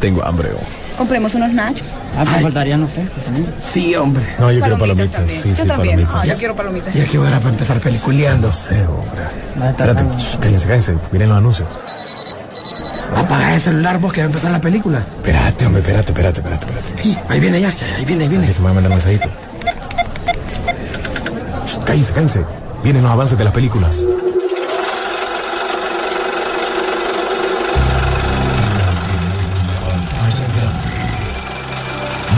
tengo hambre. Oh. Compremos unos nachos. Ah, me faltarían los Sí, hombre. No, yo quiero palomitas. Sí, yo sí, también. palomitas. Ah, yo quiero palomitas. Ya que hora para empezar peliculeando. No sé, hombre. Va a estar Espérate, shh, cállense, cállense. Miren los anuncios. Apaga el celular vos que va a empezar la película. Espérate, hombre, espérate, espérate, espérate, espérate. Sí, ahí viene ya, ahí viene, ahí viene. Déjame mandar un mensajito. Shh, Cállense, cállense. Vienen los avances de las películas.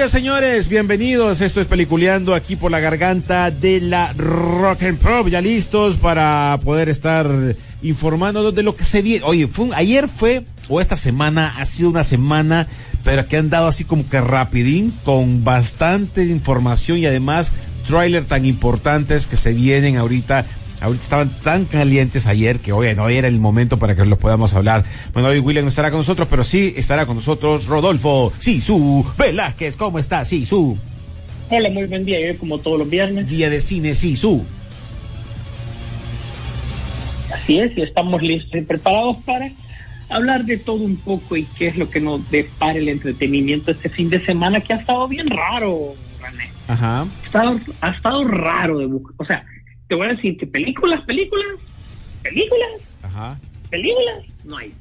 Días, señores. Bienvenidos. Esto es Peliculeando aquí por la garganta de la Rock and Pop. Ya listos para poder estar informándonos de lo que se viene. Oye, fue ayer fue, o esta semana, ha sido una semana, pero que han dado así como que rapidín, con bastante información y además tráiler tan importantes que se vienen ahorita Ahorita estaban tan calientes ayer que hoy no era el momento para que los podamos hablar. Bueno, hoy William no estará con nosotros, pero sí estará con nosotros Rodolfo Sisu Velázquez. ¿Cómo está Sisu? Hola, muy buen día. Yo como todos los viernes. Día de cine Sisu. Así es, y estamos listos y preparados para hablar de todo un poco y qué es lo que nos depara el entretenimiento este fin de semana que ha estado bien raro, René. Ajá. Ha estado, ha estado raro de buscar. O sea, te voy a decir que películas, películas, películas, Ajá. películas, no hay.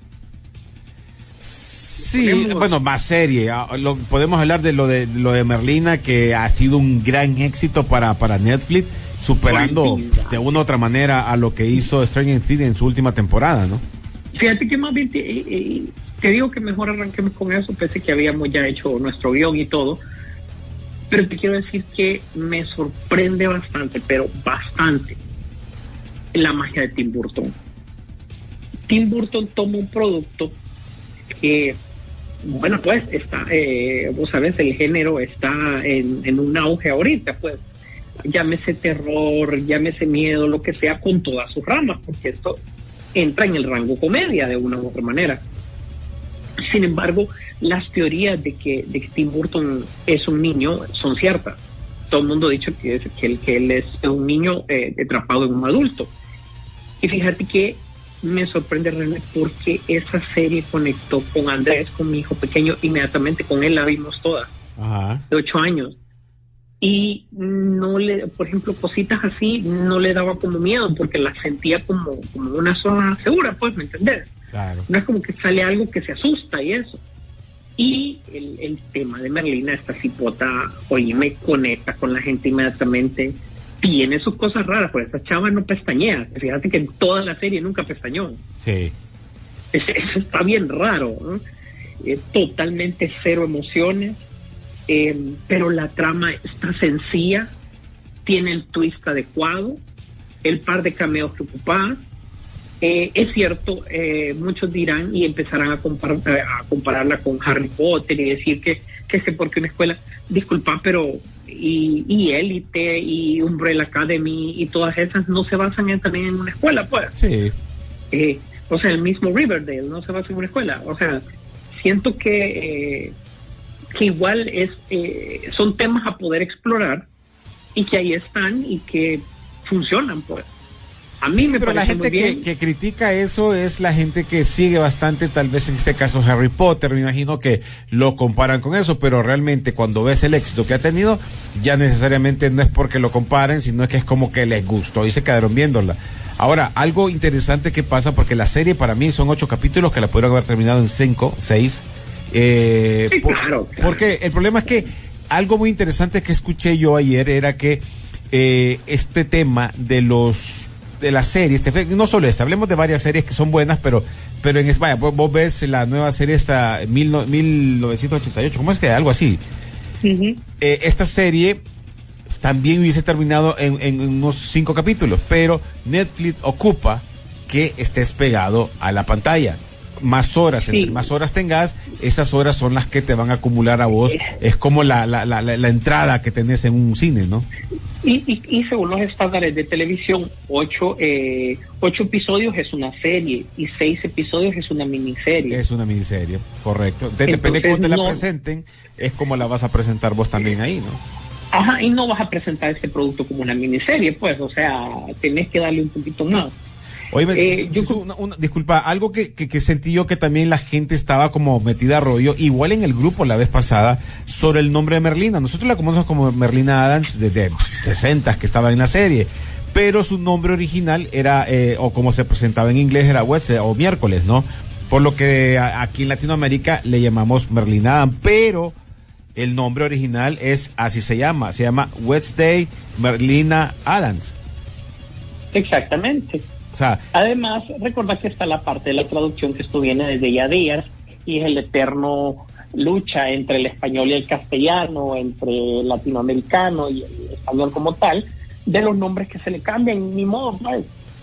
Sí, Podemos- bueno, más serie. Ah, lo- podemos hablar de lo de lo de Merlina que ha sido un gran éxito para para Netflix, superando de una u otra manera a lo que hizo Stranger Things en su última temporada, ¿no? Fíjate que más bien te, eh, eh, te digo que mejor arranquemos con eso, pese que habíamos ya hecho nuestro guion y todo. Pero te quiero decir que me sorprende bastante, pero bastante, la magia de Tim Burton. Tim Burton toma un producto que, bueno, pues está, eh, vos sabes, el género está en, en un auge ahorita, pues llámese terror, llámese miedo, lo que sea, con todas sus ramas, porque esto entra en el rango comedia de una u otra manera. Sin embargo, las teorías de que, de que Tim Burton es un niño son ciertas. Todo el mundo ha dicho que, es, que, él, que él es un niño eh, atrapado en un adulto. Y fíjate que me sorprende René porque esa serie conectó con Andrés, con mi hijo pequeño, inmediatamente con él la vimos toda Ajá. de ocho años. Y no le, por ejemplo, cositas así no le daba como miedo porque las sentía como, como una zona segura, pues, ¿me entendés? Claro. No es como que sale algo que se asusta y eso. Y el, el tema de Merlina, esta cipota, oye, me conecta con la gente inmediatamente. Tiene sus cosas raras, pero esta chava no pestañea. Fíjate que en toda la serie nunca pestañó. Sí. Es- Eso está bien raro. ¿no? Eh, totalmente cero emociones, eh, pero la trama está sencilla, tiene el twist adecuado, el par de cameos que ocupaba. Eh, es cierto, eh, muchos dirán y empezarán a, compar- eh, a compararla con Harry Potter y decir que, que sé porque una escuela, disculpa, pero y, y Élite y Umbrella Academy y todas esas no se basan en- también en una escuela, pues Sí. eh, o sea, el mismo Riverdale no se basa en una escuela. O sea, siento que, eh, que igual es, eh, son temas a poder explorar y que ahí están y que funcionan, pues. A mí me pero la parece muy gente que, bien. que critica eso es la gente que sigue bastante, tal vez en este caso Harry Potter, me imagino que lo comparan con eso, pero realmente cuando ves el éxito que ha tenido, ya necesariamente no es porque lo comparen, sino que es como que les gustó y se quedaron viéndola. Ahora, algo interesante que pasa, porque la serie para mí son ocho capítulos que la pudieron haber terminado en cinco, seis. Eh, Sí, por- claro, claro. Porque el problema es que algo muy interesante que escuché yo ayer era que eh, este tema de los de las series, te- no solo esta, hablemos de varias series que son buenas, pero, pero en España, vos, vos ves la nueva serie esta, mil no- 1988, ¿cómo es que? Algo así. Eh, esta serie también hubiese terminado en, en unos cinco capítulos, pero Netflix ocupa que estés pegado a la pantalla. Más horas, Sí. entre más horas tengas, esas horas son las que te van a acumular a vos. Es como la, la, la, la- la entrada que tenés en un cine, ¿no? Y, y, y según los estándares de televisión, ocho, eh, ocho episodios es una serie y seis episodios es una miniserie. Es una miniserie, correcto. De- depende de cómo te la presenten, es como la vas a presentar vos también ahí, ¿no? Ajá, y no vas a presentar este producto como una miniserie, pues, o sea, tenés que darle un poquito más. Oye, Eh, yo una- una- disculpa, algo que, que, que sentí yo que también la gente estaba como metida a rollo, igual en el grupo la vez pasada, sobre el nombre de Merlina. Nosotros la conocemos como Merlina Adams desde 60 que estaba en la serie, pero su nombre original era, eh, o como se presentaba en inglés, era Wednesday o miércoles, ¿no? Por lo que a- aquí en Latinoamérica le llamamos Merlina Adams, pero el nombre original es así se llama, se llama Wednesday Merlina Adams. Exactamente. Además, recordad que está la parte de la traducción que esto viene desde ya días y es el eterno lucha entre el español y el castellano, entre el latinoamericano y el español como tal, de los nombres que se le cambian, ni modo,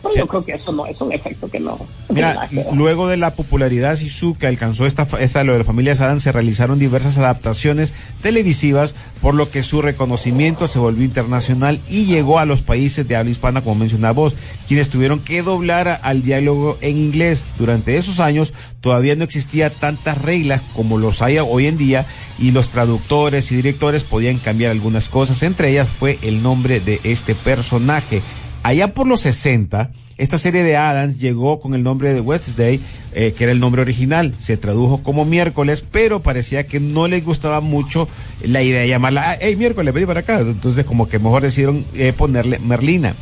pues. Yo creo que eso no es un efecto que no. Mira, que luego de la popularidad Sisu que alcanzó esta, esta lo de la familia Saddam, se realizaron diversas adaptaciones televisivas, por lo que su reconocimiento se volvió internacional y llegó a los países de habla hispana, como mencionaba vos, quienes tuvieron que doblar a- al diálogo en inglés. Durante esos años todavía no existía tantas reglas como los hay hoy en día y los traductores y directores podían cambiar algunas cosas. Entre ellas fue el nombre de este personaje. Allá por los 60, esta serie de Adams llegó con el nombre de Wednesday, eh, que era el nombre original. Se tradujo como miércoles, pero parecía que no les gustaba mucho la idea de llamarla, ah, hey, miércoles, vení para acá. Entonces, como que mejor decidieron eh, ponerle Merlina.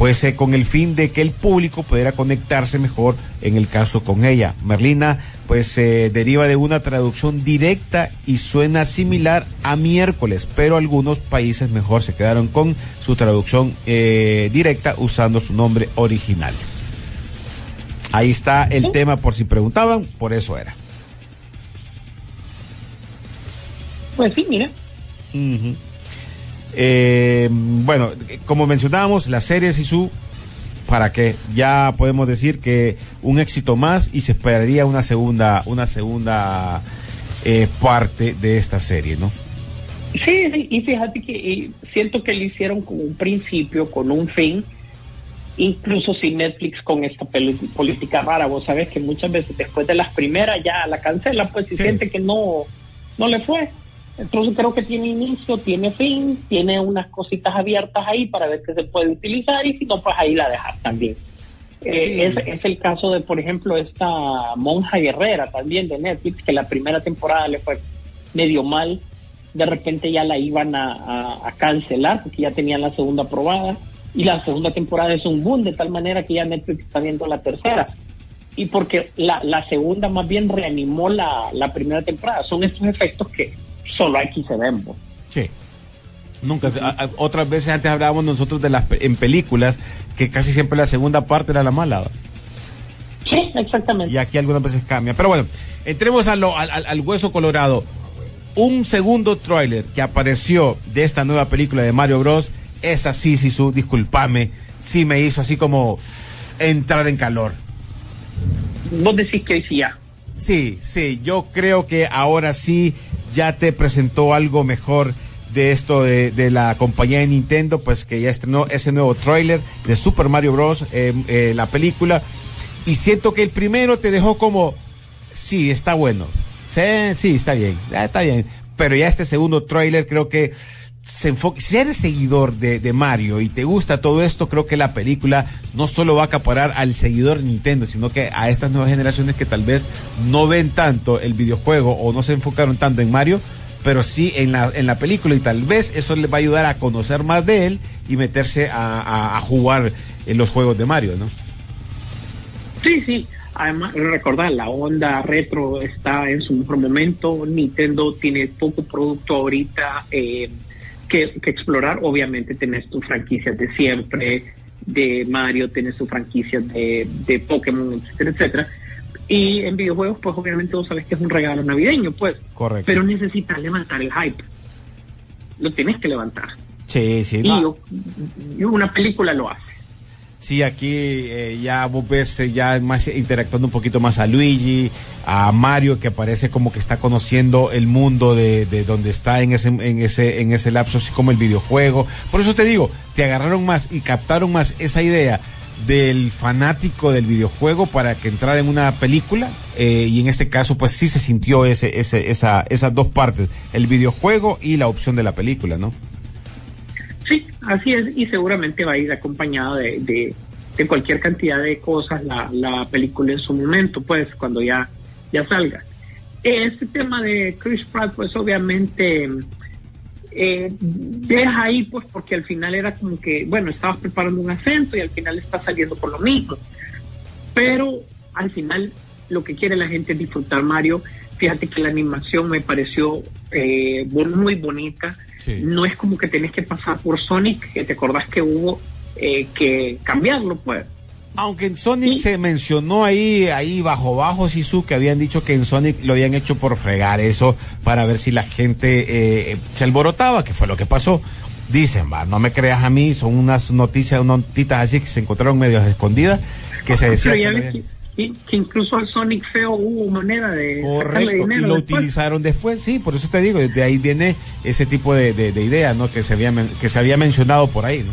Pues eh, con el fin de que el público pudiera conectarse mejor en el caso con ella. Merlina, pues eh, deriva de una traducción directa y suena similar a miércoles, pero algunos países mejor se quedaron con su traducción eh, directa usando su nombre original. Ahí está el tema, por si preguntaban, por eso era. Pues sí, mira. Eh, bueno, como mencionábamos, la serie Sisu, para que ya podemos decir que un éxito más y se esperaría una segunda, una segunda eh, parte de esta serie, ¿no? Sí, sí, y fíjate que y siento que lo hicieron con un principio, con un fin, incluso sin Netflix con esta política rara. Vos sabés que muchas veces después de las primeras ya la cancela, pues si Sí. siente que no, no le fue. Entonces creo que tiene inicio, tiene fin, tiene unas cositas abiertas ahí para ver qué se puede utilizar y si no, pues ahí la dejar también. Eh, Sí. es, es el caso de, por ejemplo, esta monja guerrera también de Netflix, que la primera temporada le fue medio mal, de repente ya la iban a, a- a cancelar porque ya tenían la segunda aprobada y la segunda temporada es un boom de tal manera que ya Netflix está viendo la tercera y porque la, la segunda más bien reanimó la, la primera temporada son estos efectos que solo aquí se ven pues. Sí. Nunca, se- a- a- otras veces antes hablábamos nosotros de las en películas que casi siempre la segunda parte era la mala. ¿va? sí exactamente Y aquí algunas veces cambia. Pero bueno, entremos a lo- al, al- al hueso colorado. Un segundo tráiler que apareció de esta nueva película de Mario Bros. Es así, Sisu, discúlpame, sí me hizo así como entrar en calor. vos decís que hoy sí ya Sí, sí, yo creo que ahora sí ya te presentó algo mejor de esto de, de la compañía de Nintendo, pues que ya estrenó ese nuevo tráiler de Super Mario Bros. eh, eh, la película. Y siento que el primero te dejó como, sí, está bueno. Sí, sí, está bien, está bien. Pero ya este segundo tráiler creo que se si seguidor de, Mario y te gusta todo esto, creo que la película no solo va a acaparar al seguidor Nintendo, sino que a estas nuevas generaciones que tal vez no ven tanto el videojuego o no se enfocaron tanto en Mario, pero sí en la, en la película y tal vez eso les va a ayudar a conocer más de él y meterse a jugar en los juegos de Mario, ¿no? Sí, sí. Además, recordar, la onda retro está en su mejor momento. Nintendo tiene poco producto ahorita eh, que, que explorar. Obviamente tenés tus franquicias de siempre, de Mario, tiene su franquicia de, de Pokémon, etcétera, etcétera. Y en videojuegos, pues obviamente vos sabes que es un regalo navideño, pues. Correcto. Pero necesitas levantar el hype. Lo tienes que levantar. Sí, sí. Y, no. yo- y una película lo hace. Sí, aquí eh, ya vos ves eh, ya más interactuando un poquito más a Luigi, a Mario que parece como que está conociendo el mundo de, de donde está en ese en ese en ese lapso así como el videojuego. Por eso te digo, te agarraron más y captaron más esa idea del fanático del videojuego para que entrara en una película eh, y en este caso pues sí se sintió ese ese esa esas dos partes, el videojuego y la opción de la película, ¿no? Sí, así es, y seguramente va a ir acompañada de, de, de cualquier cantidad de cosas la, la película en su momento, pues, cuando ya, ya salga. Este tema de Chris Pratt, pues, obviamente, eh, deja ahí, pues, porque al final era como que, bueno, estabas preparando un acento y al final está saliendo por lo mismo. Pero al final lo que quiere la gente es disfrutar Mario. Fíjate que la animación me pareció eh, muy bonita. Sí. No es como que tenés que pasar por Sonic, que te acordás que hubo eh, que cambiarlo, pues. Aunque en Sonic Sí. se mencionó ahí, ahí bajo bajo Sisu, que habían dicho que en Sonic lo habían hecho por fregar eso, para ver si la gente eh, se alborotaba, que fue lo que pasó. Dicen, va, no me creas a mí, son unas noticias, unas notitas así que se encontraron medio escondidas, que se decía Pero ya que que, incluso al Sonic feo hubo manera de Correcto, y dinero lo después. utilizaron después, sí, por eso te digo, de ahí viene ese tipo de, de, de idea, ¿no? Que se había que se había mencionado por ahí, ¿no?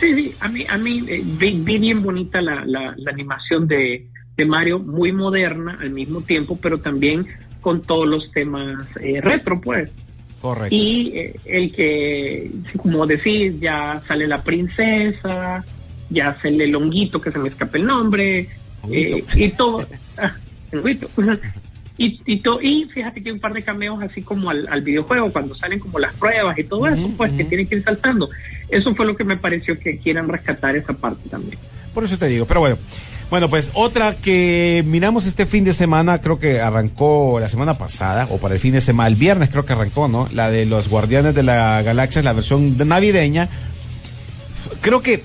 Sí, sí, a mí, a mí eh, vi, vi bien bonita la, la, la animación de, de Mario, muy moderna al mismo tiempo, pero también con todos los temas eh, retro, pues. Correcto. Y eh, el que, como decís, ya sale la princesa, ya sale el honguito, que se me escapa el nombre, Y todo. Y, y, to- y fíjate que hay un par de cameos así como al, al videojuego, cuando salen como las pruebas y todo eso, pues que tienen que ir saltando. Eso fue lo que me pareció que quieran rescatar esa parte también. Por eso te digo, pero bueno. Bueno, pues otra que miramos este fin de semana, creo que arrancó la semana pasada, o para el fin de semana, el viernes creo que arrancó, ¿no? La de los Guardianes de la Galaxia, la versión navideña. Creo que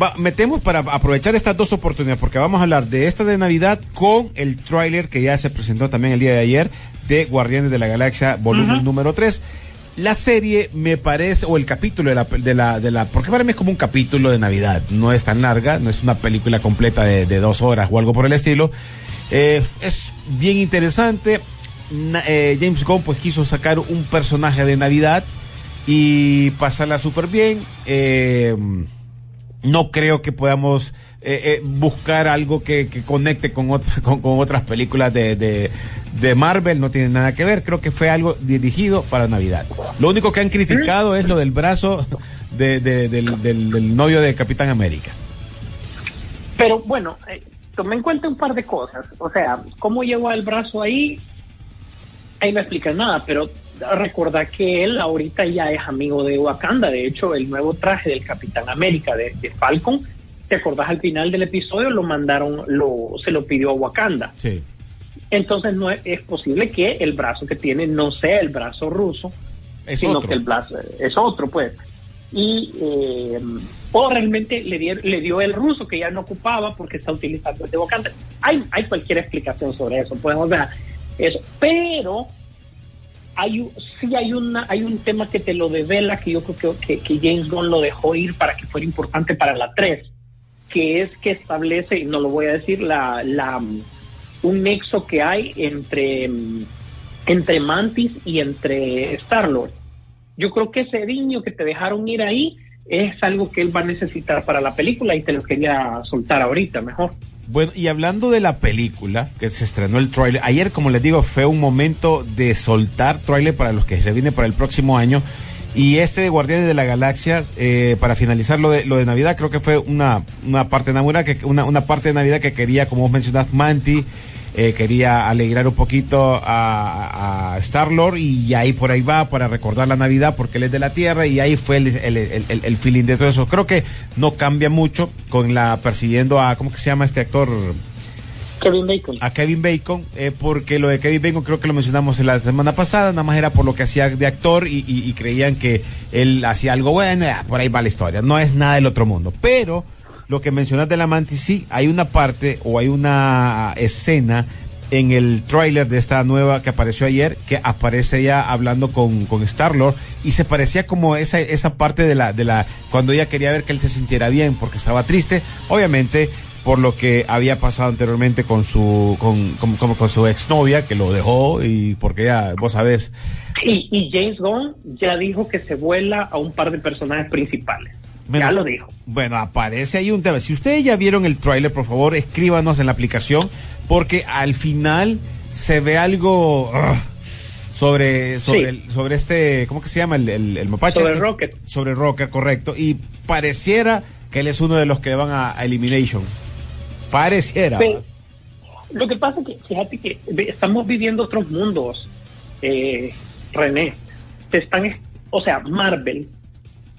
va- metemos para aprovechar estas dos oportunidades, porque vamos a hablar de esta de Navidad con el tráiler que ya se presentó también el día de ayer de Guardianes de la Galaxia, volumen número 3. La serie me parece, o el capítulo de la, de la, de la, porque para mí es como un capítulo de Navidad, no es tan larga, no es una película completa de, de dos horas o algo por el estilo. Eh, es bien interesante. Na- eh, James Gunn pues quiso sacar un personaje de Navidad y pasarla súper bien. Eh, no creo que podamos eh, eh, buscar algo que, conecte con, con, otras películas de, de, Marvel, no tiene nada que ver, creo que fue algo dirigido para Navidad. Lo único que han criticado es lo del brazo de- de- del, del- novio de Capitán América. Pero bueno, eh, en cuenta un par de cosas. O sea, cómo llegó el brazo ahí, ahí no explica nada, pero recordar que él ahorita ya es amigo de Wakanda. De hecho, el nuevo traje del Capitán América de, de Falcon, ¿te acordás al final del episodio? Lo mandaron, lo, se lo pidió a Wakanda. Sí. Entonces no es, es posible que el brazo que tiene no sea el brazo ruso, Es sino otro. que el brazo es otro, pues. Y eh, o realmente le, dio- le dio el ruso que ya no ocupaba porque está utilizando el de Wakanda. Hay, hay cualquier explicación sobre eso, podemos ver eso. Pero hay sí hay una hay un tema que te lo devela que yo creo que, James Gunn lo dejó ir para que fuera importante para la 3, que es que establece, y no lo voy a decir, la, la un nexo que hay entre, entre Mantis y entre Star-Lord. Yo creo que ese niño que te dejaron ir ahí es algo que él va a necesitar para la película y te lo quería soltar ahorita mejor. Bueno, y hablando de la película, que se estrenó el tráiler, ayer, como les digo, fue un momento de soltar tráiler para los que se viene para el próximo año. Y este de Guardianes de la Galaxia, eh, para finalizar lo de, lo de Navidad, creo que fue una, una parte Navidad que, una, una parte de Navidad que quería, como vos mencionás, Manti, eh, quería alegrar un poquito a, a Star Lord y ahí por ahí va para recordar la Navidad porque él es de la Tierra y ahí fue el, el, el, el- el feeling de todo eso. Creo que no cambia mucho con la persiguiendo a, ¿cómo que se llama este actor? Kevin Bacon. a Kevin Bacon, eh, porque lo de Kevin Bacon creo que lo mencionamos en la semana pasada, nada más era por lo que hacía de actor y, y- y creían que él hacía algo bueno, ya, por ahí va la historia, no es nada del otro mundo. Pero lo que mencionas de la mantis, sí, hay una parte o hay una escena en el tráiler de esta nueva que apareció ayer, que aparece ya hablando con, con Star-Lord y se parecía como esa, esa parte de la, de la, cuando ella quería ver que él se sintiera bien porque estaba triste, obviamente por lo que había pasado anteriormente con su, con, con, como con su exnovia que lo dejó y porque ya, vos sabés, Y, y James Gunn ya dijo que se vuela a un par de personajes principales. Bueno, ya lo dijo. Bueno, aparece ahí un tema. Si ustedes ya vieron el tráiler, por favor, escríbanos en la aplicación, porque al final se ve algo sobre sobre Sí. el- sobre este, ¿cómo que se llama el, el, el mapache? Sobre este? Rocket. Sobre Rocket, correcto. Y pareciera que él es uno de los que van a, a Elimination. Pareciera. Lo que pasa es que, fíjate que estamos viviendo otros mundos, eh, René. Están, es- o sea, Marvel,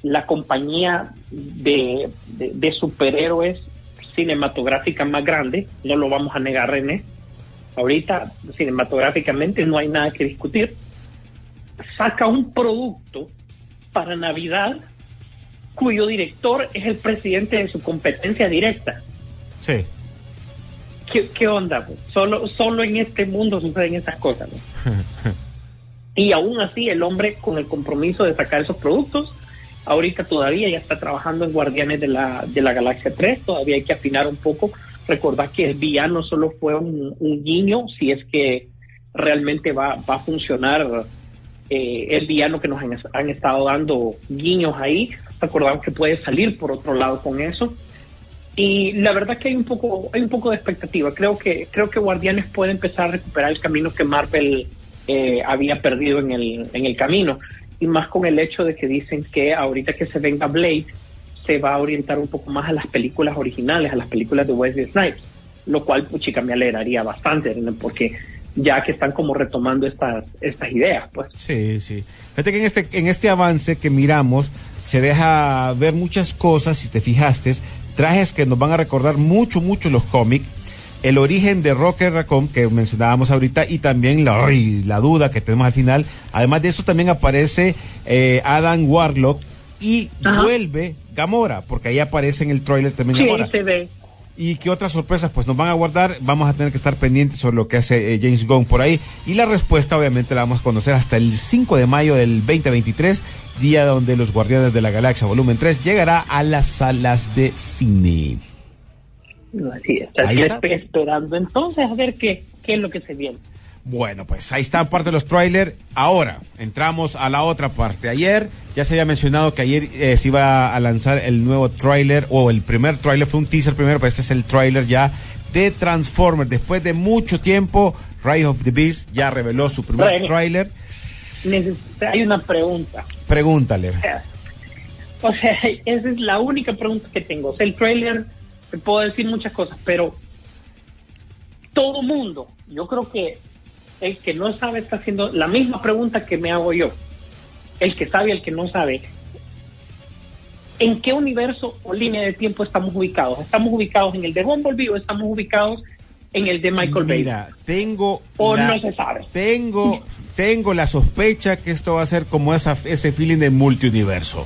la compañía de, de- de superhéroes cinematográfica más grande, no lo vamos a negar, René. Ahorita, cinematográficamente, no hay nada que discutir. Saca un producto para Navidad cuyo director es el presidente de su competencia directa. Sí. ¿Qué, qué onda? pues? Solo, solo en este mundo suceden estas cosas. ¿no? y aún así, el hombre con el compromiso de sacar esos productos, ahorita todavía ya está trabajando en Guardianes de la, de la Galaxia 3, todavía hay que afinar un poco. Recordar que el villano solo fue un, guiño, si es que realmente va, va a funcionar eh, el villano que nos han, han estado dando guiños ahí. Recordamos que puede salir por otro lado con eso. Y la verdad que hay un poco, hay un poco de expectativa. Creo que, creo que Guardianes puede empezar a recuperar el camino que Marvel eh, había perdido en el, en el camino. Y más con el hecho de que dicen que ahorita que se venga Blade, se va a orientar un poco más a las películas originales, a las películas de Wesley Snipes. Lo cual, puchica, me alegraría bastante, porque ya que están como retomando estas, estas ideas, pues. Sí, sí. Fíjate que en este, en este avance que miramos se deja ver muchas cosas, si te fijaste, trajes que nos van a recordar mucho, mucho los cómics, el origen de Rocket Raccoon que mencionábamos ahorita y también la, ay, la duda que tenemos al final. Además de eso también aparece eh, Adam Warlock y Ajá. vuelve Gamora, porque ahí aparece en el trailer también Sí, Gamora. se ve. ¿Y qué otras sorpresas pues nos van a guardar? Vamos a tener que estar pendientes sobre lo que hace eh, James Gunn por ahí. Y la respuesta obviamente la vamos a conocer hasta el 5 de mayo del 2023, día donde Los Guardianes de la Galaxia Volumen 3 llegará a las salas de cine. Así es. Ahí Así está. estoy esperando entonces a ver qué, qué es lo que se viene. Bueno, pues ahí está parte de los trailers. Ahora, entramos a la otra parte. Ayer ya se había mencionado que ayer eh, se iba a lanzar el nuevo trailer, o el primer trailer, fue un teaser primero, pero este es el trailer ya de Transformers. Después de mucho tiempo, Rise of the Beast ya reveló su primer Bueno. trailer. Hay una pregunta. Pregúntale. O sea, esa es la única pregunta que tengo. O sea, el trailer, puedo decir muchas cosas, pero todo mundo, yo creo que el que no sabe está haciendo la misma pregunta que me hago yo. El que sabe y el que no sabe. ¿En qué universo o línea de tiempo estamos ubicados? ¿Estamos ubicados en el de Bumblebee o estamos ubicados en el de Michael Bay? Mira, tengo O la- no se sabe. tengo tengo la sospecha que esto va a ser como esa ese feeling de multiuniverso.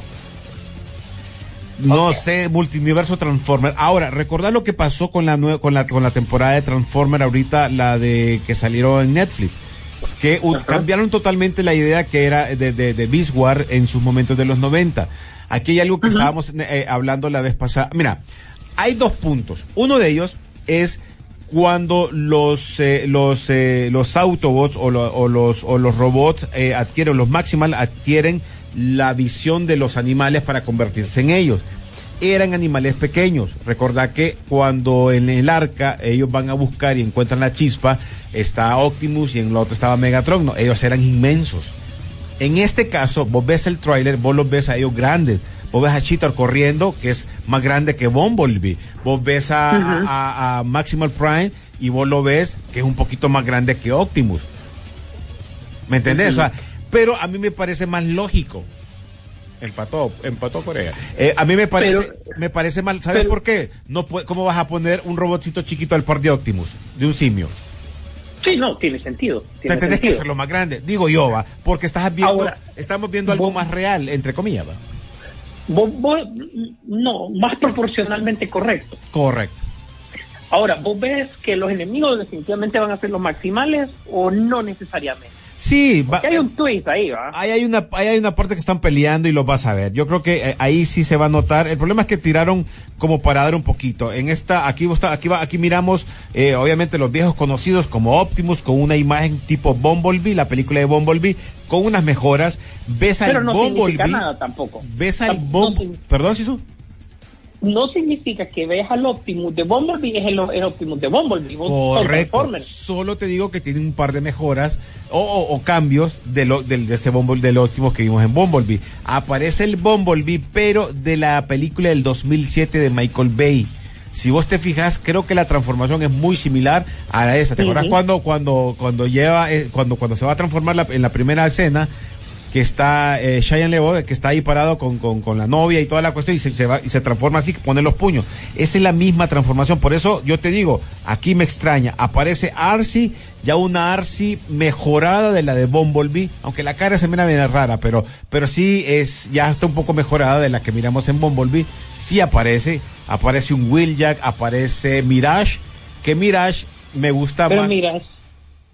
No sé, multiuniverso Transformer. Ahora, recordar lo que pasó con la con la con la temporada de Transformer ahorita la de que salieron en Netflix. Que cambiaron totalmente la idea que era de, de, de Beast War en sus momentos de los 90. Aquí hay algo que estábamos eh, hablando la vez pasada. Mira, hay dos puntos. Uno de ellos es cuando los eh, los eh, los Autobots o, lo- o los o los robots eh, adquieren los Maximal adquieren la visión de los animales para convertirse en ellos. Eran animales pequeños. Recordad que cuando en el arca ellos van a buscar y encuentran la chispa, está Optimus y en el otro estaba Megatron. No, ellos eran inmensos. En este caso, vos ves el tráiler, vos los ves a ellos grandes. Vos ves a Cheetor corriendo, que es más grande que Bumblebee. Vos ves a, a- a Maximal Prime y vos lo ves que es un poquito más grande que Optimus. ¿Me entendés? O sea, pero a mí me parece más lógico Empató, empató Corea. Eh, a mí me parece, Pero- me parece mal. ¿Sabes pero- por qué? No puede, ¿Cómo vas a poner un robotcito chiquito al par de Optimus? De un simio. Sí, no, tiene sentido. Te Tiene tenés que sentido. hacerlo más grande. Digo yo, va. Porque estás viendo, Ahora, estamos viendo algo vos- más real, entre comillas, va. Vos- vos- no, más proporcionalmente correcto. Correcto. Ahora, ¿vos ves que los enemigos definitivamente van a ser los maximales o no necesariamente? Sí, va, hay un twist ahí, ¿va? Ahí hay una, ahí hay una parte que están peleando y lo vas a ver. Yo creo que eh, ahí sí se va a notar. El problema es que tiraron como para dar un poquito. En esta, aquí está, aquí va, aquí miramos, eh, obviamente los viejos conocidos como Optimus con una imagen tipo Bumblebee, la película de Bumblebee, con unas mejoras. Ves al Pero no significa Bumblebee. nada tampoco. Ves al no Bumblebee. Perdón, Sisu. No significa que veas al Optimus de Bumblebee es el, el Optimus de Bumblebee. Correcto. Solo te digo que tiene un par de mejoras o, o- o cambios de, lo, del, de ese Bumble, del último que vimos en Bumblebee. Aparece el Bumblebee, pero de la película del 2007 de Michael Bay. Si vos te fijas, creo que la transformación es muy similar a la esa. ¿Te acuerdas cuando, cuando, cuando lleva, eh, cuando, cuando se va a transformar la- en la primera escena? Que está eh, Cheyenne Lebo, que está ahí parado con, con, con la novia y toda la cuestión y se, se va y se transforma así, que pone los puños. Esa es la misma transformación. Por eso yo te digo, aquí me extraña. Aparece Arcee, ya una Arcee mejorada de la de Bumblebee, aunque la cara se mira bien rara, pero, pero sí es, ya está un poco mejorada de la que miramos en Bumblebee. Sí aparece, aparece un Wheeljack, aparece Mirage, que Mirage me gusta Pero más. Mirage,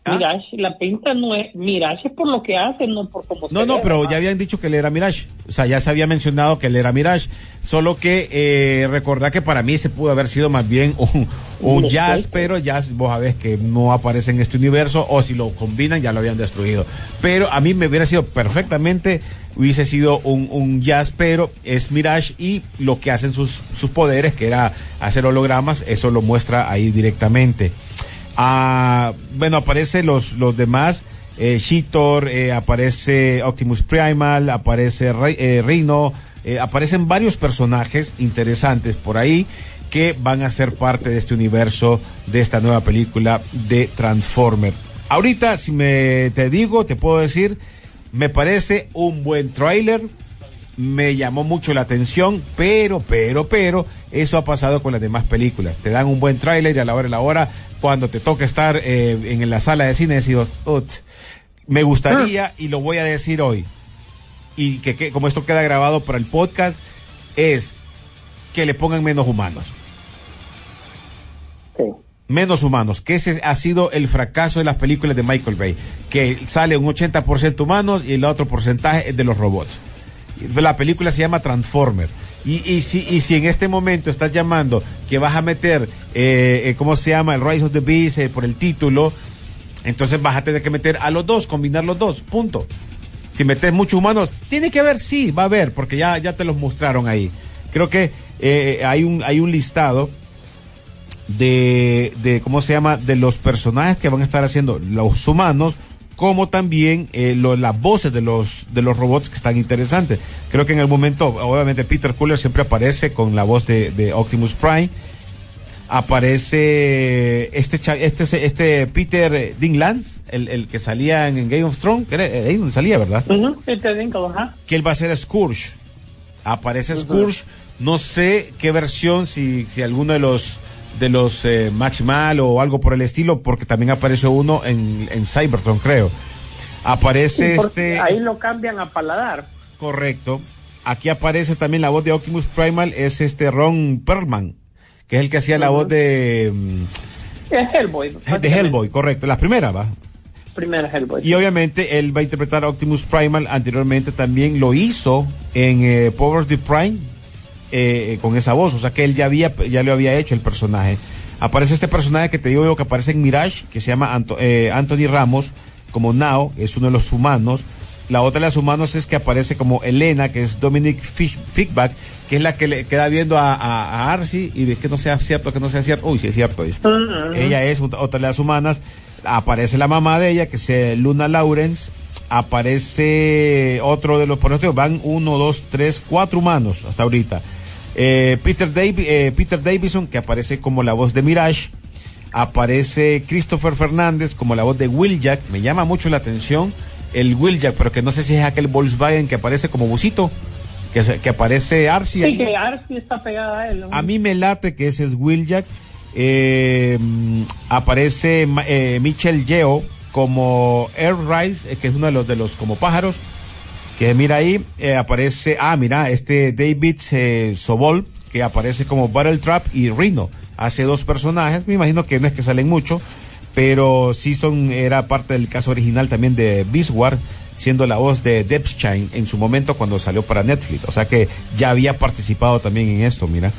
¿Ah? Mirage, la pinta no es. Mirage es por lo que hace, no por cómo No, se no, ve, pero ¿verdad? ya habían dicho que él era Mirage. O sea, ya se había mencionado que él era Mirage. Solo que eh, recordar que para mí se pudo haber sido más bien un, un jazz, pero jazz, vos sabés que no aparece en este universo, o si lo combinan ya lo habían destruido. Pero a mí me hubiera sido perfectamente, hubiese sido un, un jazz, pero es Mirage y lo que hacen sus, sus poderes, que era hacer hologramas, eso lo muestra ahí directamente. Ah, bueno, aparecen los, los demás. Eh, eh, aparece Optimus Primal, aparece Re- eh, Rhino, eh, aparecen varios personajes interesantes por ahí que van a ser parte de este universo de esta nueva película de Transformer. Ahorita, si me te digo, te puedo decir, me parece un buen tráiler, me llamó mucho la atención, pero, pero, pero, eso ha pasado con las demás películas. Te dan un buen tráiler y a la hora la hora, cuando te toca estar eh, en la sala de cine, "Ut, me gustaría, y lo voy a decir hoy, y que, que como esto queda grabado para el podcast, es que le pongan menos humanos. Sí. Menos humanos, que ese ha sido el fracaso de las películas de Michael Bay, que sale un 80% humanos y el otro porcentaje es de los robots. La película se llama Transformer. Y, y, si, y si en este momento estás llamando que vas a meter, eh, eh, ¿cómo se llama? El Rise of the Beast eh, por el título, entonces vas a tener que meter a los dos, combinar los dos, punto. Si metes muchos humanos, tiene que haber, sí, va a haber, porque ya, ya te los mostraron ahí. Creo que hay, un, hay un listado de, de, ¿cómo se llama? De los personajes que van a estar haciendo los humanos, como también eh, lo- las voces de los, de los robots que están interesantes. Creo que en el momento, obviamente Peter Cooler siempre aparece con la voz de, de Optimus Prime. Aparece este este este Peter Dinklage, el, el que salía en, Game of Thrones, que era- eh, ahí donde salía, ¿verdad? Ujú, sí, te digo, ajá. que él va a ser Scourge. Aparece Scourge, no sé qué versión, si, si alguno de los de los eh, Maximal o algo por el estilo, porque también apareció uno en, en Cybertron, creo. Aparece este Ahí lo cambian a paladar. correcto. Aquí aparece también la voz de Optimus Primal, es este Ron Perlman, que es el que hacía la voz de, Es Hellboy. de básicamente. Hellboy, correcto, la primera, va. Primera Hellboy. Y obviamente él va a interpretar a Optimus Primal. Anteriormente también lo hizo en eh, Power of the Prime eh, con esa voz. O sea que él ya había, ya lo había hecho el personaje. Aparece este personaje que te digo yo que aparece en Mirage, que se llama Anto- eh, Anthony Ramos, como Nao, es uno de los humanos. La otra de los humanos es que aparece como Elena, que es Dominic Fickback, que es la que le queda viendo a, a, a Arcee y de que no sea cierto, que no sea cierto. Uy, sí es cierto. dice. Ujú. Ella es ot- otra de las humanas. Aparece la mamá de ella, que es eh, Luna Lawrence. Aparece otro de los por van uno, dos, tres, cuatro humanos hasta ahorita. Eh, Peter, Davi- eh, Peter Davison, que aparece como la voz de Mirage. Aparece Christopher Fernández como la voz de Wheeljack. Me llama mucho la atención el Wheeljack, pero que no sé si es aquel Volkswagen que aparece como busito. que, que aparece Arcee. Sí, ahí. que Arcee está pegada a él. ¿no? A mí me late que ese es Will Jack. Eh, aparece eh, Michelle Yeo como Air Rice, eh, que es uno de los de los como pájaros. Que mira ahí, eh, aparece, ah, mira, este David eh, Sobol, que aparece como Battle Trap y Rhino. Hace dos personajes, me imagino que no es que salen mucho, pero sí son, era parte del caso original también de Beastwar, siendo la voz de Depstein en su momento cuando salió para Netflix. O sea que ya había participado también en esto, mira.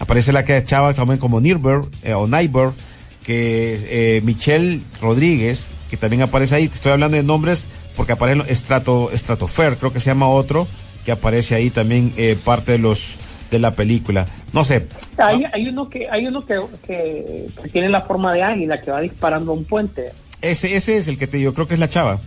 Aparece la que chava también como Nirber eh, o Neighbor, que Michelle Rodríguez, que también aparece ahí. Te estoy hablando de nombres porque aparece Strato, Stratofair, creo que se llama otro, que aparece ahí también eh, parte de los de la película. No sé, Hay, hay uno que hay uno que, que, que tiene la forma de águila que va disparando a un puente. ese, ese es el que te digo, creo que es la chava.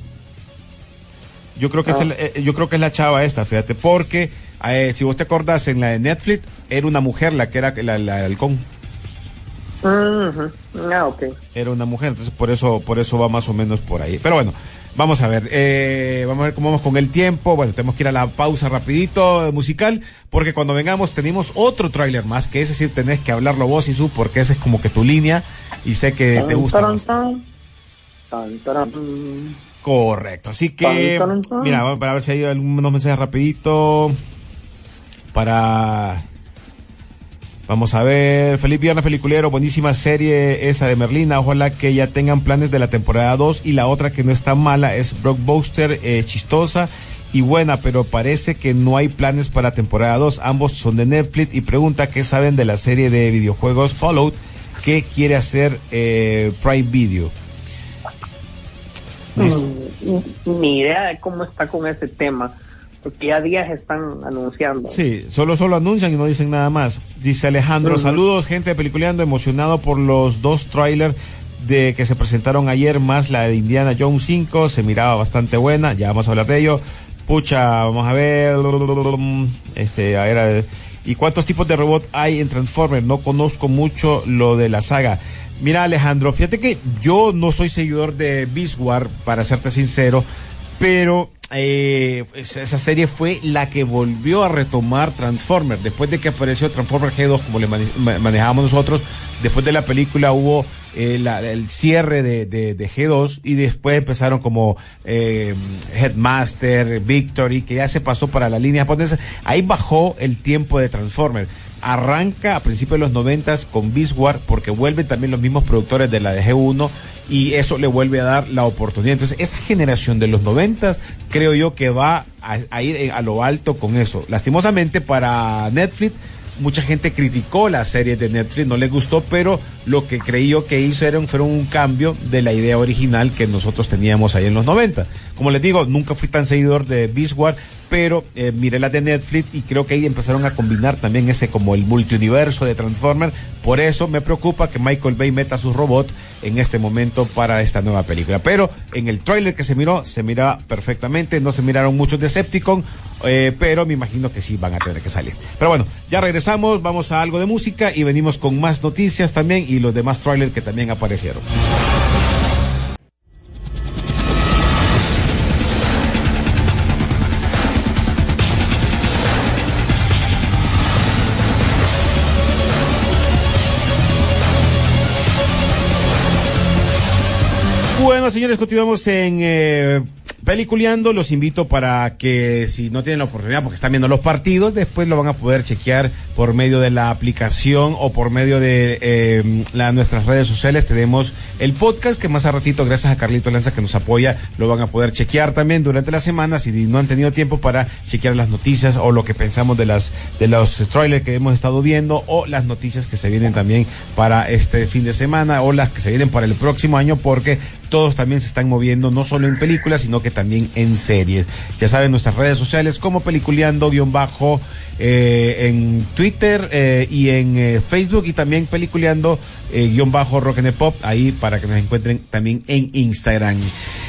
Yo creo que es Ah. el- eh, yo creo que es la chava esta, fíjate, porque eh, si vos te acordás en la de Netflix era una mujer la que era la, la halcón. Ah, ok. era una mujer, entonces por eso, por eso va más o menos por ahí. Pero bueno, vamos a ver, eh, vamos a ver cómo vamos con el tiempo. Bueno, tenemos que ir a la pausa rapidito eh, musical, porque cuando vengamos tenemos otro tráiler más, que ese sí tenés que hablarlo vos y su, porque ese es como que tu línea y sé que te gusta. Tan, más. tan, tan, tan, tan. Correcto, así que, mira, vamos para ver si hay algunos mensajes rapidito para... Vamos a ver, feliz viernes peliculero, buenísima serie esa de Merlina, ojalá que ya tengan planes de la temporada 2 y la otra que no está mala es Blockbuster, eh, chistosa y buena, pero parece que no hay planes para temporada 2, ambos son de Netflix y pregunta qué saben de la serie de videojuegos Fallout, qué quiere hacer eh, Prime Video. Listo. Mm, Ni idea de cómo está con ese tema, porque ya días están anunciando. Sí, solo solo anuncian y no dicen nada más. Dice Alejandro, saludos, gente de Peliculeando, emocionado por los dos trailers de que se presentaron ayer, más la de Indiana Jones 5, se miraba bastante buena, ya vamos a hablar de ello. Pucha, vamos a ver, este, a ver, a ver. ¿y cuántos tipos de robot hay en Transformers? No conozco mucho lo de la saga. Mira Alejandro, fíjate que yo no soy seguidor de Beast War, para serte sincero, pero eh, esa serie fue la que volvió a retomar Transformers. Después de que apareció Transformers G2, como le mane- ma- manejábamos nosotros, después de la película hubo eh, el cierre de, de- de G2 y después empezaron como eh, Headmaster, Victory, que ya se pasó para la línea japonesa. Ahí bajó el tiempo de Transformers. Arranca a principios de los noventas con Beast War porque vuelven también los mismos productores de la de G1 y eso le vuelve a dar la oportunidad. Entonces, esa generación de los noventas, creo yo que va a, ir a lo alto con eso. Lastimosamente para Netflix, mucha gente criticó la serie de Netflix, no le gustó, pero lo que creí que hizo un, fueron un cambio de la idea original que nosotros teníamos ahí en los 90. Como les digo, nunca fui tan seguidor de Beast War, pero eh, miré la de Netflix y creo que ahí empezaron a combinar también ese como el multiuniverso de Transformers. Por eso me preocupa que Michael Bay meta sus robots en este momento para esta nueva película. Pero en el tráiler que se miró, se mira perfectamente, no se miraron muchos Decepticon, eh, pero me imagino que sí van a tener que salir. Pero bueno, ya regresamos, vamos a algo de música y venimos con más noticias también y los demás trailers que también aparecieron. Señores, continuamos en eh, Peliculeando. Los invito para que si no tienen la oportunidad, porque están viendo los partidos, después lo van a poder chequear por medio de la aplicación o por medio de eh, nuestras redes sociales. Tenemos el podcast que más a ratito, gracias a Carlito Lanza que nos apoya, lo van a poder chequear también durante la semana si no han tenido tiempo para chequear las noticias o lo que pensamos de las de los trailers que hemos estado viendo o las noticias que se vienen también para este fin de semana o las que se vienen para el próximo año porque todos también se están moviendo no solo en películas sino que también en series. Ya saben nuestras redes sociales como peliculeando guion bajo eh, en Twitter eh, y en eh, Facebook y también peliculeando guion bajo rock and pop ahí para que nos encuentren también en Instagram.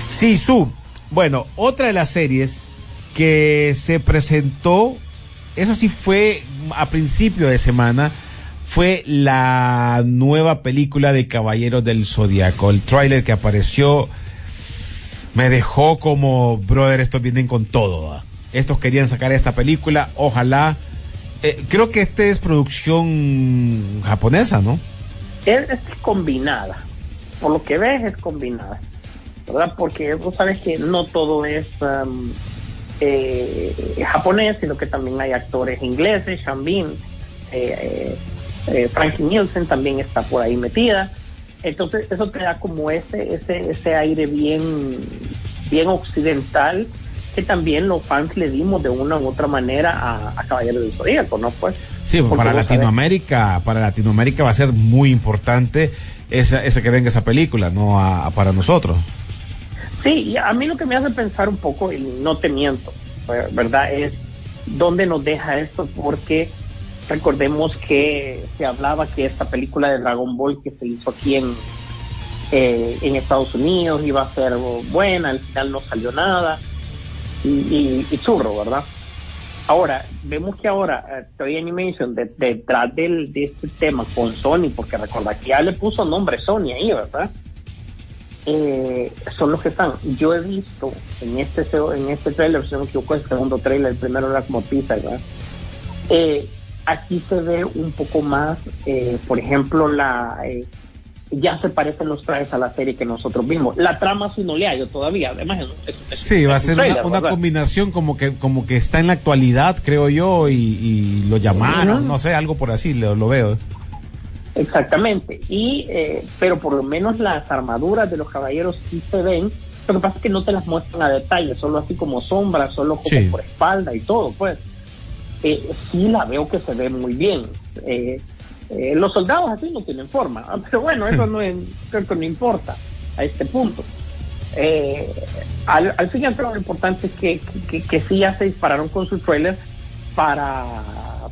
Sí, su. Bueno, otra de las series que se presentó, esa sí fue a principio de semana, fue la nueva película de Caballeros del Zodiaco. El tráiler que apareció me dejó como, brother, estos vienen con todo. estos querían sacar esta película, ojalá. Eh, creo que este es producción japonesa, ¿no? Es, combinada. Por lo que ves, es combinada. ¿Verdad? Porque vos sabes que no todo es um, eh, japonés, sino que también hay actores ingleses, Shambin, eh, eh, Frankie Nielsen también está por ahí metida. Entonces, eso te da como ese, ese, ese aire bien, bien occidental que también los fans le dimos de una u otra manera a, a Caballero del Zodíaco, ¿no? Pues, Sí, Porque para Latinoamérica, para Latinoamérica va a ser muy importante esa, esa que venga esa película, no a- a para nosotros. Sí, y a mí lo que me hace pensar un poco, y no te miento, eh, ¿verdad? Es dónde nos deja esto, porque recordemos que se hablaba que esta película de Dragon Ball que se hizo aquí en, eh, en Estados Unidos iba a ser buena, al final no salió nada, y, y, churro, ¿verdad? Ahora, vemos que ahora eh, Toy Animation, de- detrás del, de este tema con Sony, porque recuerda que ya le puso nombre Sony ahí, ¿verdad? eh, son los que están. Yo he visto en este en este trailer, si no me equivoco, el segundo trailer, el primero era como teaser, ¿verdad? Eh, aquí se ve un poco más, eh, por ejemplo, la eh, ya se parecen los trajes a la serie que nosotros vimos. La trama sí no le hallo todavía, además es, es- es- Sí, va a es ser una, trailer, una ¿verdad? combinación como que como que está en la actualidad, creo yo, y, y lo llamaron, no sé, algo por así, lo, lo veo. Exactamente. Y, eh, pero por lo menos las armaduras de los caballeros sí se ven. Lo que pasa es que no te las muestran a detalle, solo así como sombras, solo como Sí. por espalda y todo, pues. Eh, sí la veo que se ve muy bien. Eh, eh, los soldados así no tienen forma, Ah, pero bueno, eso no es, creo que no importa a este punto. Eh, al, al fin y al cabo lo importante es que, que, que sí ya se dispararon con su trailer para,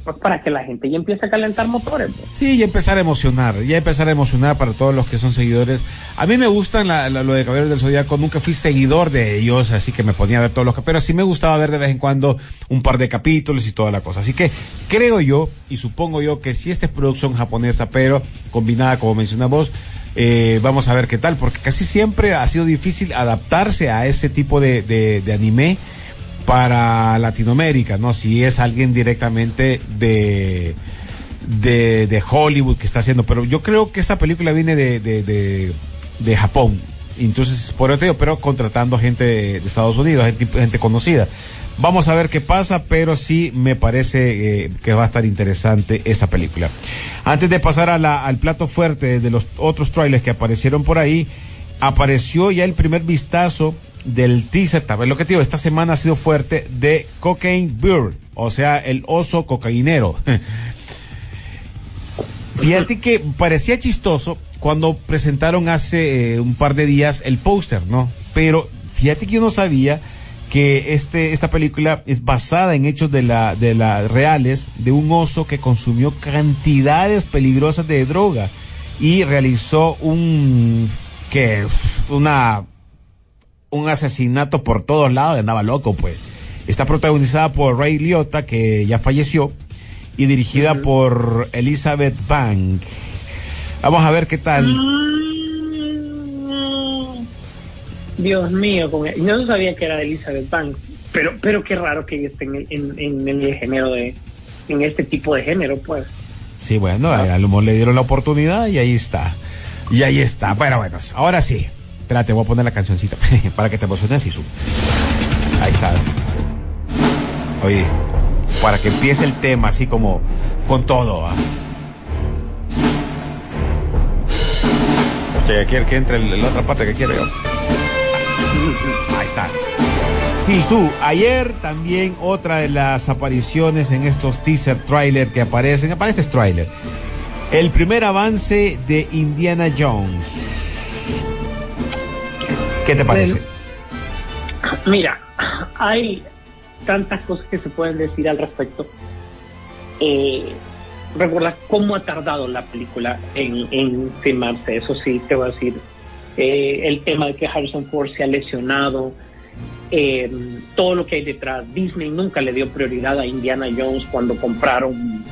pues, para que la gente ya empiece a calentar motores. pues. Sí, ya empezar a emocionar, ya empezar a emocionar para todos los que son seguidores. A mí me gustan la- la- lo de Caballeros del Zodíaco, nunca fui seguidor de ellos, así que me ponía a ver todos los pero sí me gustaba ver de vez en cuando un par de capítulos y toda la cosa. Así que creo yo y supongo yo que si esta es producción japonesa, pero combinada, como mencionamos, eh, vamos a ver qué tal, porque casi siempre ha sido difícil adaptarse a ese tipo de- de anime para Latinoamérica, ¿no? Si es alguien directamente de, de, Hollywood que está haciendo, pero yo creo que esa película viene de, de, de, Japón. Entonces, por eso te digo, pero contratando gente de, Estados Unidos, gente, conocida. Vamos a ver qué pasa, pero sí me parece eh, que va a estar interesante esa película. Antes de pasar a al plato fuerte de los otros trailers que aparecieron por ahí, apareció ya el primer vistazo del vez lo que te digo, esta semana ha sido fuerte de Cocaine Bear, o sea, el oso cocainero. Fíjate que parecía chistoso cuando presentaron hace eh, un par de días el póster, ¿no? Pero fíjate que yo no sabía que este esta película es basada en hechos de la de las reales de un oso que consumió cantidades peligrosas de droga y realizó un que una un asesinato por todos lados, andaba loco, pues. Está protagonizada por Ray Liotta, que ya falleció, y dirigida por Elizabeth Bank. Vamos a ver qué tal. Mm, Dios mío, con yo no sabía que era de Elizabeth Banks, pero pero qué raro que ella esté en el, en, en el género de en este tipo de género, pues. Sí, bueno, al humor le dieron la oportunidad y ahí está. Y ahí está. Bueno, bueno, ahora sí. Espérate, voy a poner la cancioncita para que te emociones y sub. Ahí está. Oye, para que empiece el tema así como con todo. ¿ah? Hostia, quiere que entre el- la otra parte que quiere. ¿no? Ahí está. Sisu, ayer también otra de las apariciones en estos teaser trailer que aparecen, aparece este trailer. El primer avance de Indiana Jones. ¿Qué te parece? Mira, hay tantas cosas que se pueden decir al respecto. Eh, recuerda cómo ha tardado la película en, en filmarse, eso sí, te voy a decir. Eh, el tema de que Harrison Ford se ha lesionado, eh, todo lo que hay detrás. Disney nunca le dio prioridad a Indiana Jones cuando compraron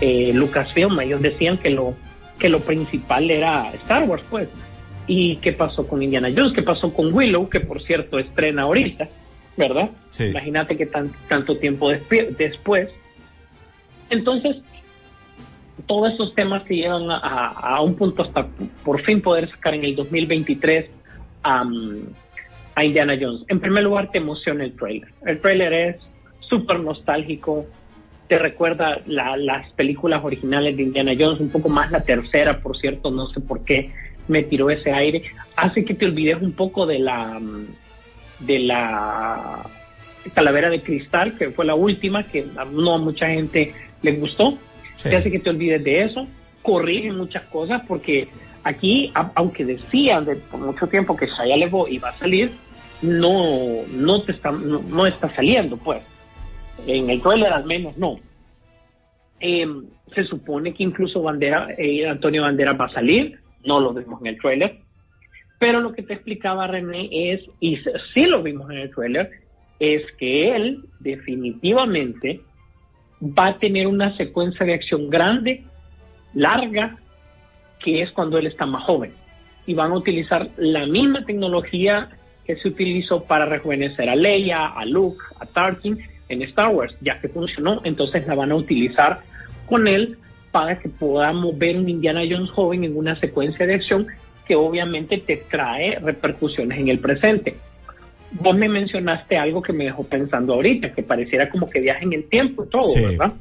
eh, Lucasfilm. Ellos decían que lo, que lo principal era Star Wars, pues. ¿Y qué pasó con Indiana Jones? ¿Qué pasó con Willow? Que por cierto estrena ahorita. ¿verdad? Sí. Imagínate que tan- tanto tiempo después. Entonces, todos esos temas se llevan a, a- a un punto hasta por fin poder sacar en el 2023 am, a Indiana Jones. En primer lugar, te emociona el trailer. El trailer es súper nostálgico, te recuerda la- las películas originales de Indiana Jones, un poco más la tercera, por cierto, no sé por qué me tiró ese aire. Hace que te olvides un poco de la de la calavera de cristal, que fue la última, que no a mucha gente le gustó. Sí. Te hace que te olvides de eso, corrige muchas cosas, porque aquí, a- aunque decían de, por mucho tiempo que Shia LaBeouf iba a salir, no, no, te está, no, no está saliendo, pues. En el trailer al menos no. Eh, se supone que incluso Bandera, eh, Antonio Bandera va a salir, no lo vimos en el trailer, pero lo que te explicaba René es, y sí lo vimos en el trailer, es que él definitivamente va a tener una secuencia de acción grande, larga, que es cuando él está más joven. Y van a utilizar la misma tecnología que se utilizó para rejuvenecer a Leia, a Luke, a Tarkin en Star Wars, ya que funcionó, entonces la van a utilizar con él para que podamos ver un Indiana Jones joven en una secuencia de acción que obviamente te trae repercusiones en el presente. Vos me mencionaste algo que me dejó pensando ahorita, que pareciera como que viaja en el tiempo y todo, Sí. ¿verdad?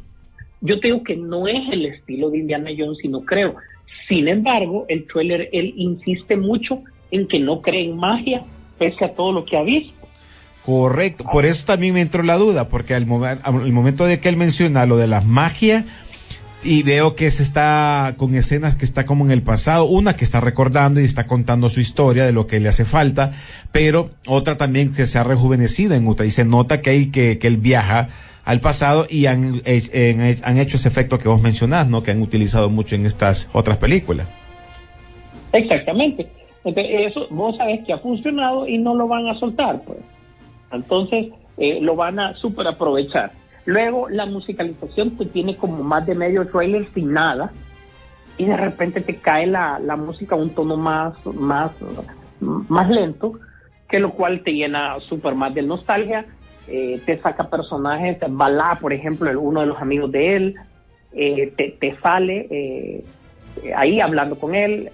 Yo te digo que no es el estilo de Indiana Jones, sino creo. Sin embargo, el trailer, él insiste mucho en que no cree en magia, pese a todo lo que ha visto. Correcto, por eso también me entró la duda, porque al, al momento de que él menciona lo de la magia, y veo que se está con escenas que está como en el pasado, una que está recordando y está contando su historia de lo que le hace falta, pero otra también que se ha rejuvenecido en Utah y se nota que hay que, que él viaja al pasado y han, eh, en- han hecho ese efecto que vos mencionás, ¿no? Que han utilizado mucho en estas otras películas. Exactamente. Entonces, eso vos sabés que ha funcionado y no lo van a soltar, pues. Entonces, eh, lo van a super aprovechar. Luego, la musicalización te tiene como más de medio trailer sin nada y de repente te cae la, la música a un tono más, más, más lento, que lo cual te llena súper más de nostalgia. eh, te saca personajes, Balá, por ejemplo, uno de los amigos de él, eh, te, te sale eh, ahí hablando con él.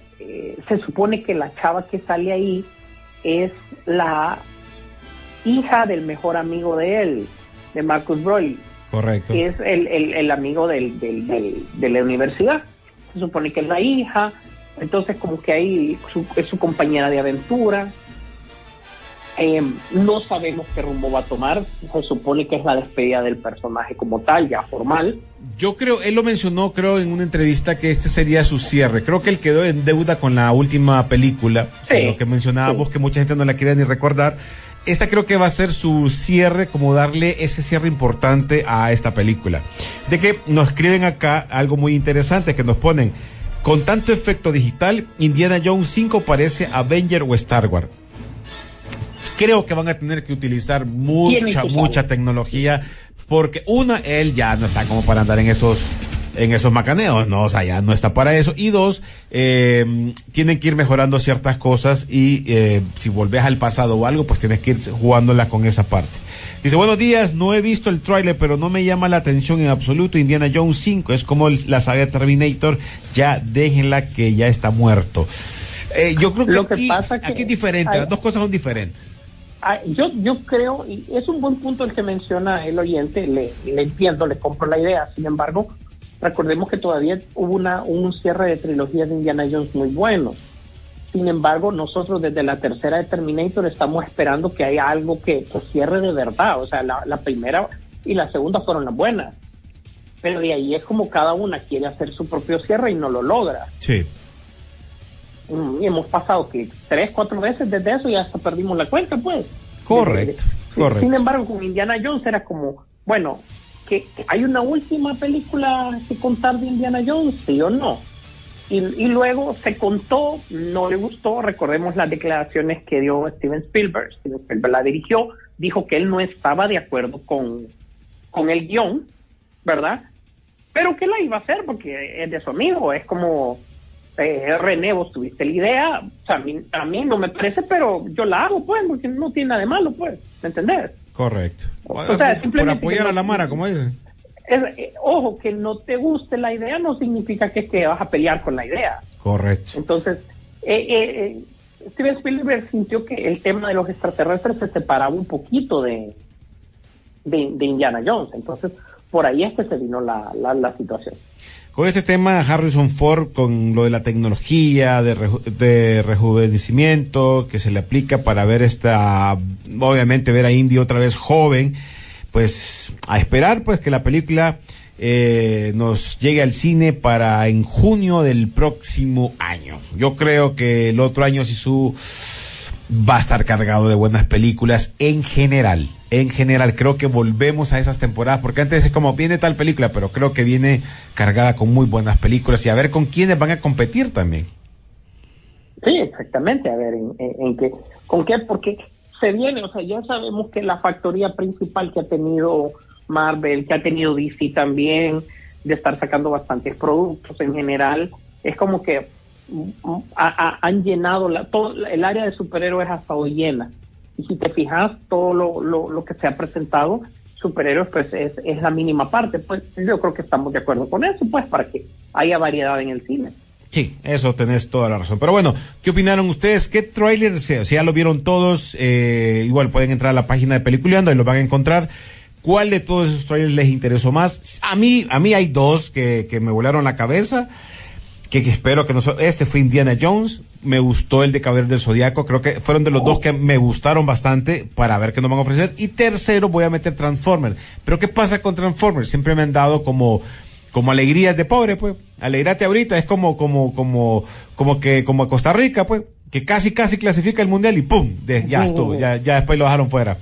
se supone que la chava que sale ahí es la hija del mejor amigo de él, de Marcus Broly, Correcto. que es el, el- el amigo del, del- del- de la universidad. Se supone que es la hija, entonces como que ahí su- es su compañera de aventura. Eh, no sabemos qué rumbo va a tomar, se supone que es la despedida del personaje como tal, ya formal. Yo creo, él lo mencionó, creo, en una entrevista que este sería su cierre. Creo que él quedó en deuda con la última película, Sí, lo que mencionábamos, sí. que mucha gente no la quiere ni recordar. Esta creo que va a ser su cierre, como darle ese cierre importante a esta película. De que nos escriben acá algo muy interesante, que nos ponen, con tanto efecto digital, Indiana Jones 5 parece Avenger o Star Wars. Creo que van a tener que utilizar mucha, mucha tecnología, porque una, él ya no está como para andar en esos en esos macaneos, no, o sea, ya no está para eso. Y dos, eh, tienen que ir mejorando ciertas cosas y eh, si volvés al pasado o algo, pues tienes que ir jugándola con esa parte. Dice, buenos días, no he visto el tráiler, pero no me llama la atención en absoluto. Indiana Jones 5 es como el- la saga de Terminator, ya déjenla que ya está muerto. Eh, yo creo que, Lo que aquí, pasa que aquí es diferente, hay- las dos cosas son diferentes. Ah, yo, yo creo, y es un buen punto el que menciona el oyente, le, le entiendo, le compro la idea. Sin embargo, recordemos que todavía hubo una, un cierre de trilogías de Indiana Jones muy bueno. Sin embargo, nosotros desde la tercera de Terminator estamos esperando que haya algo que pues, cierre de verdad. O sea, la, la primera y la segunda fueron las buenas. Pero de ahí es como cada una quiere hacer su propio cierre y no lo logra. Sí. Mm, Y hemos pasado que tres, cuatro veces desde eso y hasta perdimos la cuenta, pues. Correcto, correcto. Sin embargo, con Indiana Jones era como, bueno, que hay una última película que contar de Indiana Jones, sí o no. Y, y luego se contó, no le gustó, recordemos las declaraciones que dio Steven Spielberg. Steven Spielberg la dirigió, dijo que él no estaba de acuerdo con, con el guion, ¿verdad? Pero que la iba a hacer porque es de su amigo, es como, eh, René, vos tuviste la idea, a mí, a mí no me parece, pero yo la hago, pues, porque no tiene nada de malo, pues, ¿me entendés? Correcto. O sea, por apoyar a la Mara, como dicen. Es- eh, ojo, que no te guste la idea no significa que te vas a pelear con la idea. Correcto. Entonces, eh, eh, eh, Steven Spielberg sintió que el tema de los extraterrestres se separaba un poquito de, de, de Indiana Jones. Entonces, por ahí es que se vino la, la, la situación. Con este tema, Harrison Ford, con lo de la tecnología, de, reju- de rejuvenecimiento que se le aplica para ver esta, obviamente ver a Indy otra vez joven, pues a esperar pues que la película eh, nos llegue al cine para en junio del próximo año. Yo creo que el otro año si su va a estar cargado de buenas películas en general. En general, creo que volvemos a esas temporadas, porque antes es como viene tal película, pero creo que viene cargada con muy buenas películas y a ver con quiénes van a competir también. Sí, exactamente. A ver, ¿en, en, qué? ¿Con qué? Porque se viene, o sea, ya sabemos que la factoría principal que ha tenido Marvel, que ha tenido DC también, de estar sacando bastantes productos en general, es como que mm, ha- ha- han llenado el área de superhéroes ha estado llena. Y si te fijas, todo lo, lo, lo que se ha presentado, superhéroes, pues es, es la mínima parte. Pues yo creo que estamos de acuerdo con eso, pues para que haya variedad en el cine. Sí, eso tenés toda la razón. Pero bueno, ¿qué opinaron ustedes? ¿Qué tráiler? Si si ya lo vieron todos, eh, igual pueden entrar a la página de Peliculeando y lo van a encontrar. ¿Cuál de todos esos trailers les interesó más? A mí, a mí hay dos que, que me volaron la cabeza. Que, que espero que no Este fue Indiana Jones. Me gustó el de Caballero del Zodiaco. Creo que fueron de los dos que me gustaron bastante para ver qué nos van a ofrecer. Y tercero voy a meter Transformers. Pero ¿qué pasa con Transformers? Siempre me han dado como, como alegrías de pobre, pues. Alegrate ahorita. Es como, como, como, como que, como a Costa Rica, pues. Que casi, casi clasifica el mundial y pum, de- ya estuvo. Ya, ya después lo dejaron fuera.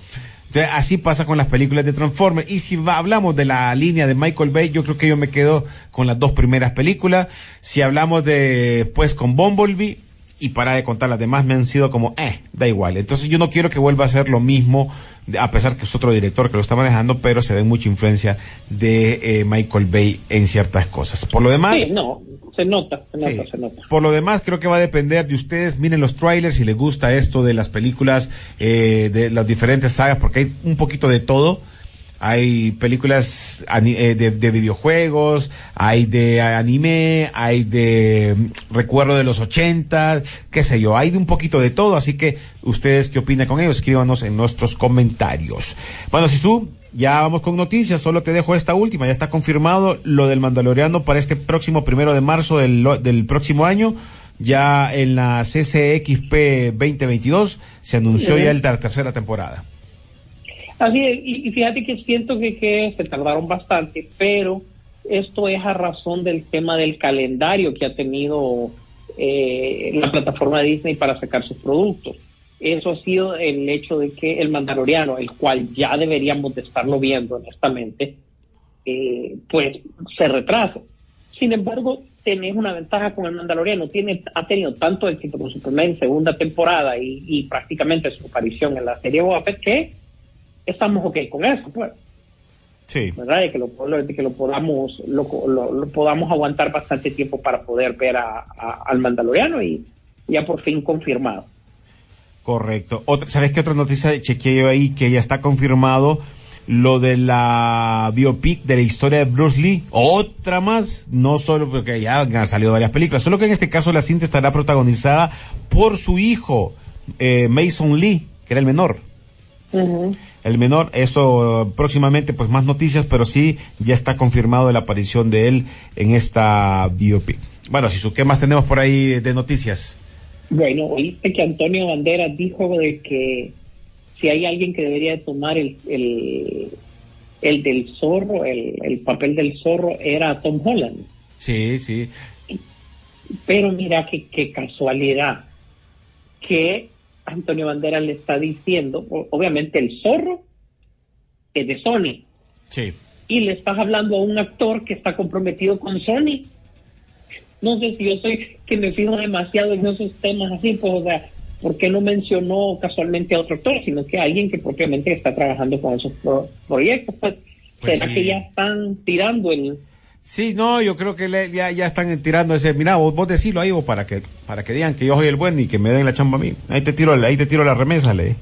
Así pasa con las películas de Transformers. Y si va- hablamos de la línea de Michael Bay, yo creo que yo me quedo con las dos primeras películas. Si hablamos de, pues, con Bumblebee, y para de contar las demás me han sido como, eh, da igual. Entonces yo no quiero que vuelva a ser lo mismo, a pesar que es otro director que lo está manejando, pero se ve mucha influencia de eh, Michael Bay en ciertas cosas. Por lo demás, Sí, no, se nota, se nota, Sí. se nota. Por lo demás, creo que va a depender de ustedes. Miren los trailers si les gusta esto de las películas, eh, de las diferentes sagas, porque hay un poquito de todo. Hay películas eh, de, de videojuegos, hay de anime, hay de mm, recuerdo de los 80, qué sé yo, hay de un poquito de todo, así que ustedes qué opinan con ello, escríbanos en nuestros comentarios. Bueno, Sisu, ya vamos con noticias, solo te dejo esta última, ya está confirmado lo del Mandaloriano para este próximo primero de marzo del, del próximo año. Ya en la CCXP 2022 se anunció ya el- la tercera temporada. Así es, y, fíjate que siento que, se tardaron bastante, pero esto es a razón del tema del calendario que ha tenido eh, la plataforma Disney para sacar sus productos. Eso ha sido el hecho de que el Mandaloriano, el cual ya deberíamos de estarlo viendo honestamente, eh, pues se retrasa. Sin embargo, tenés una ventaja con el Mandaloriano. Tiene, ha tenido tanto éxito con su primera y segunda temporada y, y prácticamente su aparición en la serie Boba que estamos ok con eso, pues, Sí. ¿verdad? De que lo, que lo podamos lo, lo- lo podamos aguantar bastante tiempo para poder ver a, a- al Mandaloriano y ya por fin confirmado. Correcto. Otra, ¿Sabes qué otra noticia chequeé yo ahí que ya está confirmado? Lo de la biopic de la historia de Bruce Lee. Otra más. No solo porque ya han salido varias películas. Solo que en este caso la cinta estará protagonizada por su hijo, eh, Mason Lee, que era el menor. El menor, eso próximamente, pues más noticias, pero sí ya está confirmado la aparición de él en esta biopic. Bueno, si ¿qué más tenemos por ahí de noticias? Bueno, oíste que Antonio Banderas dijo de que si hay alguien que debería de tomar el, el, el del zorro, el, el papel del zorro, era Tom Holland. Sí, sí. Pero mira qué casualidad que Antonio Banderas le está diciendo, obviamente el zorro es de Sony, Sí. y le estás hablando a un actor que está comprometido con Sony. No sé si yo soy que me fijo demasiado en esos temas así, pues, o sea, ¿por qué no mencionó casualmente a otro actor, sino que a alguien que propiamente está trabajando con esos pro- proyectos? Pues, Pues ¿será sí. que ya están tirando el... Sí, no, yo creo que le- ya, ya están tirando ese, mira, vos, vos decilo ahí vos para que, para que digan que yo soy el bueno y que me den la chamba a mí. Ahí te tiro, ahí te tiro la remesa, le.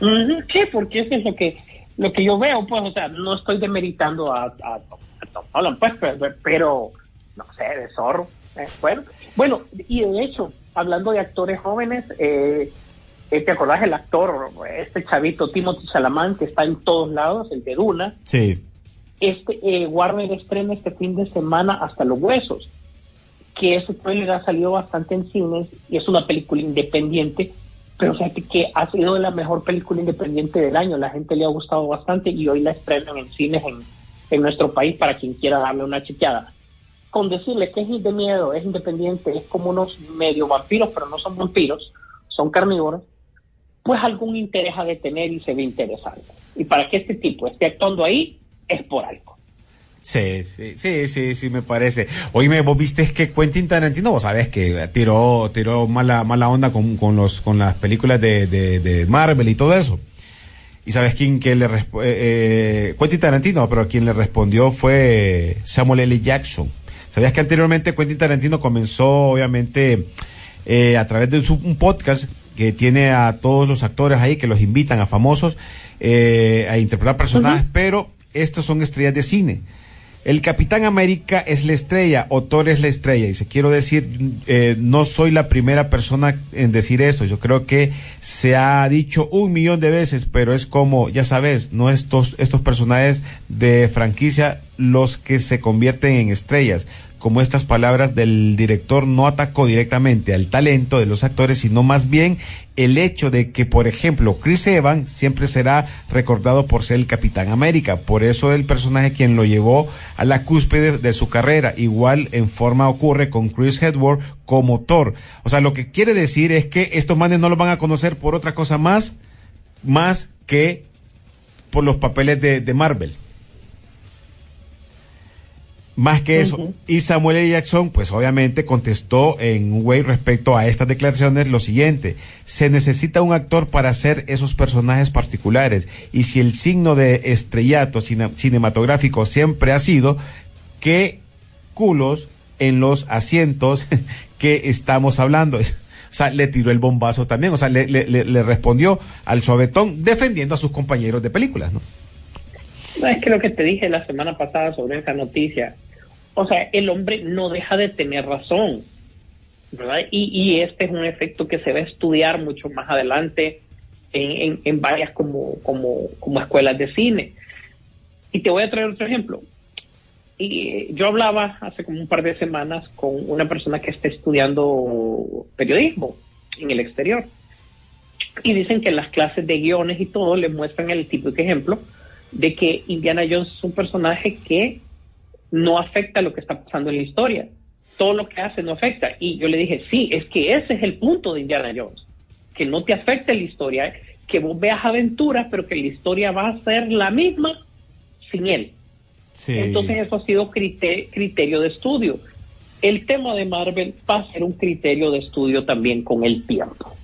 Sí, porque eso es lo que lo que yo veo, pues, o sea, no estoy demeritando a, a, a Tom Holland, pues, pero, pero, no sé, de zorro. eh, bueno, bueno, y de hecho, hablando de actores jóvenes, eh, eh, ¿te acordás el actor, este chavito Timothy Chalamet, que está en todos lados, el de Duna? Sí. Este, eh, Warner estrena este fin de semana hasta los huesos, que ese trailer ha salido bastante en cines y es una película independiente, pero fíjate que ha sido la mejor película independiente del año, la gente le ha gustado bastante y hoy la estrenan en cines en, en nuestro país para quien quiera darle una chequeada. Con decirle que es de miedo, es independiente, es como unos medio vampiros, pero no son vampiros, son carnívoros, pues algún interés ha de tener y se ve interesante. Y para que este tipo esté actuando ahí, es por algo. Sí, sí, sí, sí, sí, me parece. Oíme, vos viste que Quentin Tarantino, vos sabés que tiró, tiró mala, mala onda con, con los, con las películas de, de, de Marvel y todo eso. Y sabes quién que le eh, eh, Quentin Tarantino, pero quien le respondió fue Samuel L. Jackson. Sabías que anteriormente Quentin Tarantino comenzó, obviamente, eh, a través de su, un podcast que tiene a todos los actores ahí que los invitan a famosos eh, a interpretar personajes, pero estos son estrellas de cine. El Capitán América es la estrella, o Thor es la estrella. Y se quiero decir, eh, no soy la primera persona en decir esto. Yo creo que se ha dicho un millón de veces, pero es como, ya sabes, no estos, estos personajes de franquicia los que se convierten en estrellas. Como estas palabras del director no atacó directamente al talento de los actores, sino más bien el hecho de que, por ejemplo, Chris Evans siempre será recordado por ser el Capitán América. Por eso el personaje quien lo llevó a la cúspide de su carrera. Igual en forma ocurre con Chris Hedworth como Thor. O sea, lo que quiere decir es que estos manes no lo van a conocer por otra cosa más, más que por los papeles de, de Marvel. Más que eso. Y Samuel L. Jackson, pues obviamente contestó en un way respecto a estas declaraciones lo siguiente. Se necesita un actor para hacer esos personajes particulares. Y si el signo de estrellato cine- cinematográfico siempre ha sido que culos en los asientos que estamos hablando. O sea, le tiró el bombazo también. O sea, le- le respondió al suavetón defendiendo a sus compañeros de películas, ¿no? No, es que lo que te dije la semana pasada sobre esa noticia, o sea, el hombre no deja de tener razón, ¿verdad? Y, este es un efecto que se va a estudiar mucho más adelante en, en, varias como, como, como escuelas de cine. Y te voy a traer otro ejemplo. Y eh, yo hablaba hace como un par de semanas con una persona que está estudiando periodismo en el exterior. Y dicen que las clases de guiones y todo le muestran el típico ejemplo de que Indiana Jones es un personaje que no afecta lo que está pasando en la historia. Todo lo que hace no afecta. Y yo le dije, sí, es que ese es el punto de Indiana Jones. Que no te afecte la historia, que vos veas aventuras, pero que la historia va a ser la misma sin él. Sí. Entonces eso ha sido crite- criterio de estudio. El tema de Marvel va a ser un criterio de estudio también con el tiempo.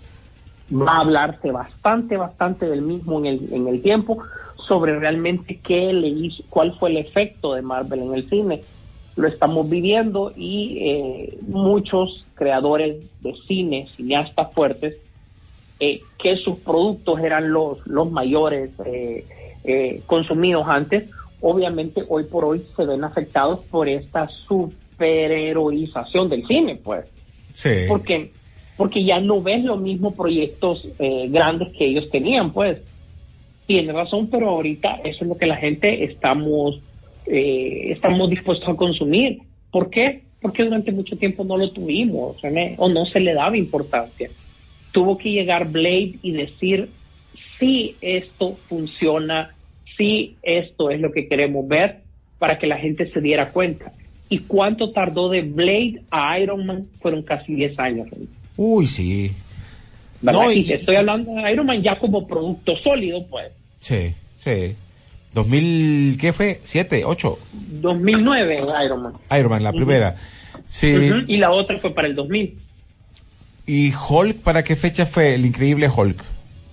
Va a hablarse bastante, bastante del mismo en el, en el tiempo sobre realmente qué le hizo, cuál fue el efecto de Marvel en el cine. Lo estamos viviendo y eh, muchos creadores de cine, cineastas fuertes, eh, que sus productos eran los, los mayores eh, eh, consumidos antes, obviamente hoy por hoy se ven afectados por esta superheroización del cine, pues. Sí. Porque, porque ya no ves los mismos proyectos eh, grandes que ellos tenían, pues. Tiene razón, pero ahorita eso es lo que la gente estamos, eh, estamos dispuestos a consumir. ¿Por qué? Porque durante mucho tiempo no lo tuvimos o, no se le daba importancia. Tuvo que llegar Blade y decir si esto funciona, si esto es lo que queremos ver, para que la gente se diera cuenta. ¿Y cuánto tardó de Blade a Iron Man? Fueron casi 10 años. Uy, sí. ¿Verdad? No, y, y- te estoy hablando de Iron Man ya como producto sólido, pues. Sí, sí. 2000, ¿qué fue? ¿Siete? ¿Ocho? 2009 Iron Man. Iron Man, la primera. Sí. Ujú, Y la otra fue para el 2000. ¿Y Hulk para qué fecha fue el increíble Hulk?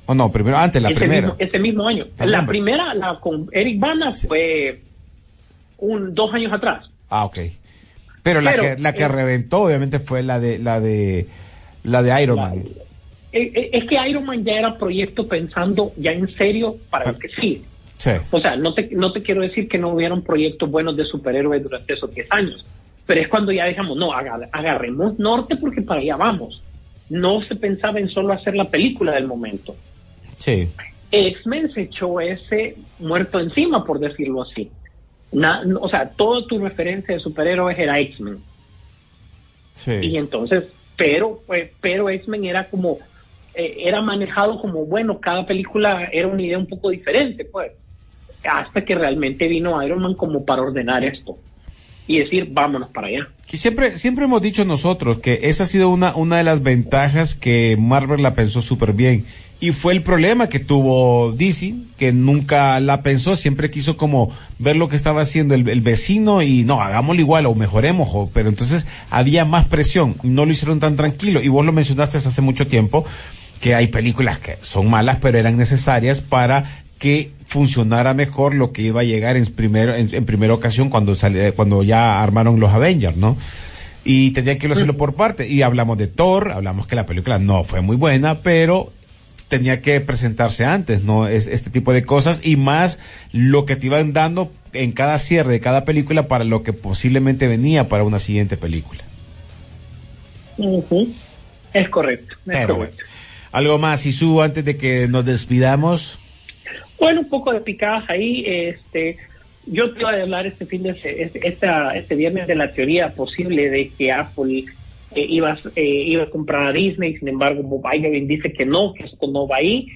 O no, primero, antes, la ese, primera. Mismo, ese mismo año. También, la primera, la con Eric Bana, fue un, dos años atrás. Ah, ok. Pero la Pero, que, la que eh, reventó, obviamente, fue la de, la de, la de Iron Man. Eh, eh, es que Iron Man ya era proyecto pensando ya en serio para el que sí. Sí. O sea, no te, no te quiero decir que no hubieron proyectos buenos de superhéroes durante esos 10 años, pero es cuando ya dijimos, no, agar- agarremos norte porque para allá vamos. No se pensaba en solo hacer la película del momento. Sí. X-Men se echó ese muerto encima, por decirlo así. Na- o sea, toda tu referencia de superhéroes era X-Men. Y Sí. entonces, pero, pues, pero X-Men era como, eh, era manejado como, bueno, cada película era una idea un poco diferente, pues. Hasta que realmente vino Iron Man como para ordenar esto. Y decir, vámonos para allá. Que siempre, siempre hemos dicho nosotros que esa ha sido una, una de las ventajas que Marvel la pensó súper bien. Y fue el problema que tuvo DC, que nunca la pensó, siempre quiso como ver lo que estaba haciendo el, el vecino y no, hagámoslo igual o mejoremos, pero entonces había más presión, no lo hicieron tan tranquilo. Y vos lo mencionaste hace mucho tiempo, que hay películas que son malas, pero eran necesarias para que funcionara mejor lo que iba a llegar en primero en, en primera ocasión cuando sale, cuando ya armaron los Avengers, ¿no? Y tenía que hacerlo por parte. Y hablamos de Thor, hablamos que la película no fue muy buena, pero tenía que presentarse antes, ¿no? Es, este tipo de cosas y más lo que te iban dando en cada cierre de cada película para lo que posiblemente venía para una siguiente película. Es correcto, es Pero, correcto. Algo más, Isu, antes de que nos despidamos. Bueno, un poco de picadas ahí. Este, yo te iba a hablar este fin de este, esta, este viernes de la teoría posible de que Apple eh, iba, eh, iba a comprar a Disney. Sin embargo, Bob Iger dice que no, que esto no va ahí.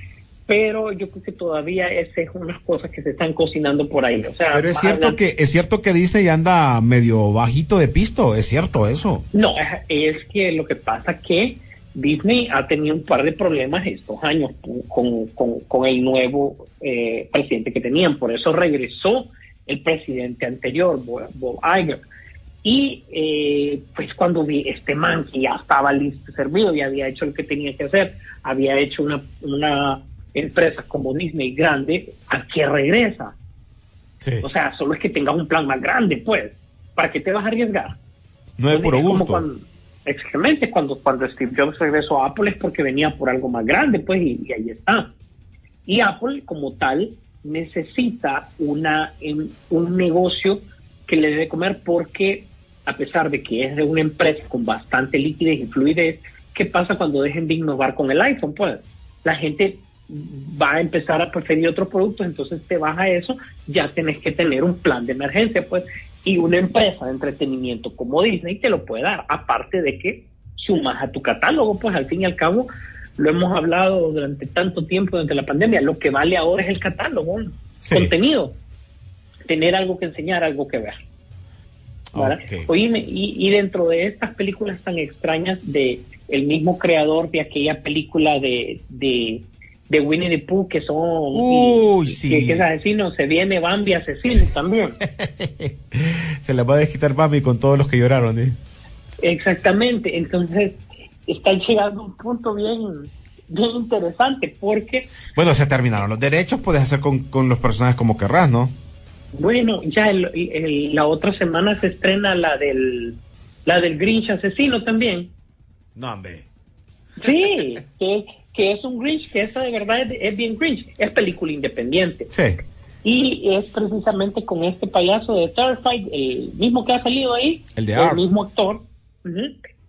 Pero yo creo que todavía es unas cosas que se están cocinando por ahí. O sea, Pero es cierto adelante- que es cierto que Disney anda medio bajito de pisto, es cierto eso. No, es- es que lo que pasa que Disney ha tenido un par de problemas estos años con, con- con el nuevo eh, presidente que tenían. Por eso regresó el presidente anterior, Bob, Iger. Y eh, pues cuando vi este man que ya estaba listo, servido, y había hecho lo que tenía que hacer, había hecho una, una empresa como Disney grande, ¿a qué regresa? Sí. O sea, solo es que tengas un plan más grande, pues. ¿Para qué te vas a arriesgar? No es puro gusto. Cuando, exactamente, cuando, cuando Steve Jobs regresó a Apple es porque venía por algo más grande, pues, y, ahí está. Y Apple, como tal, necesita una, em- un negocio que le debe comer porque, a pesar de que es de una empresa con bastante liquidez y fluidez, ¿qué pasa cuando dejen de innovar con el iPhone? Pues la gente va a empezar a preferir otros productos, entonces te vas a eso, ya tenés que tener un plan de emergencia, pues, y una empresa de entretenimiento como Disney te lo puede dar, aparte de que sumas a tu catálogo, pues al fin y al cabo, lo hemos hablado durante tanto tiempo durante la pandemia, lo que vale ahora es el catálogo, Sí. contenido, tener algo que enseñar, algo que ver. ¿verdad? Ok. Oíme, y, y dentro de estas películas tan extrañas de el mismo creador de aquella película de, de, de Winnie the Pooh que son Uy, y- sí. que, que es asesino, se viene Bambi asesino también. Se le va a desquitar Bambi con todos los que lloraron, ¿eh? Exactamente, entonces está llegando un punto bien, bien interesante porque Bueno, se terminaron los derechos, puedes hacer con, con los personajes como querrás, ¿no? Bueno, ya el- el- la otra semana se estrena la del la del Grinch asesino también. No, hombre. Sí, que, que es un Grinch, que esa de verdad es, es bien Grinch, es película independiente. Sí. Y es precisamente con este payaso de Terrified, el mismo que ha salido ahí, El de el mismo actor.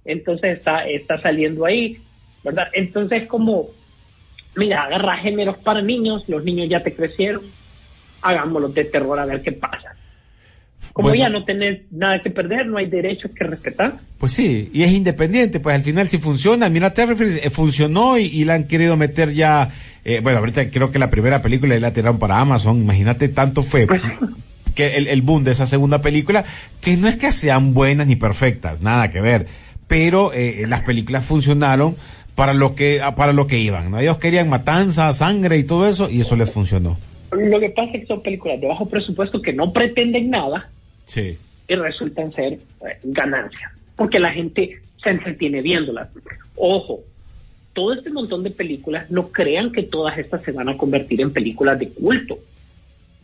Entonces está, está saliendo ahí, ¿verdad? Entonces como, mira, agarra géneros para niños, los niños ya te crecieron, hagámoslos de terror a ver qué pasa. Como Bueno. ya no tenés nada que perder, no hay derechos que respetar. Pues sí, y es independiente, pues al final si funciona, mira Terrifier eh, funcionó y, y la han querido meter ya, eh, bueno, ahorita creo que la primera película la tiraron para Amazon, imagínate tanto fue Pues, que el, el boom de esa segunda película, que no es que sean buenas ni perfectas, nada que ver, pero eh, las películas funcionaron para lo que ah, para lo que iban, ¿no? Ellos querían matanza, sangre y todo eso y eso les funcionó. lo que pasa es que son películas de bajo presupuesto que no pretenden nada, Sí. y resultan ser eh, ganancias, porque la gente se entretiene viéndolas. Ojo, todo este montón de películas, no crean que todas estas se van a convertir en películas de culto.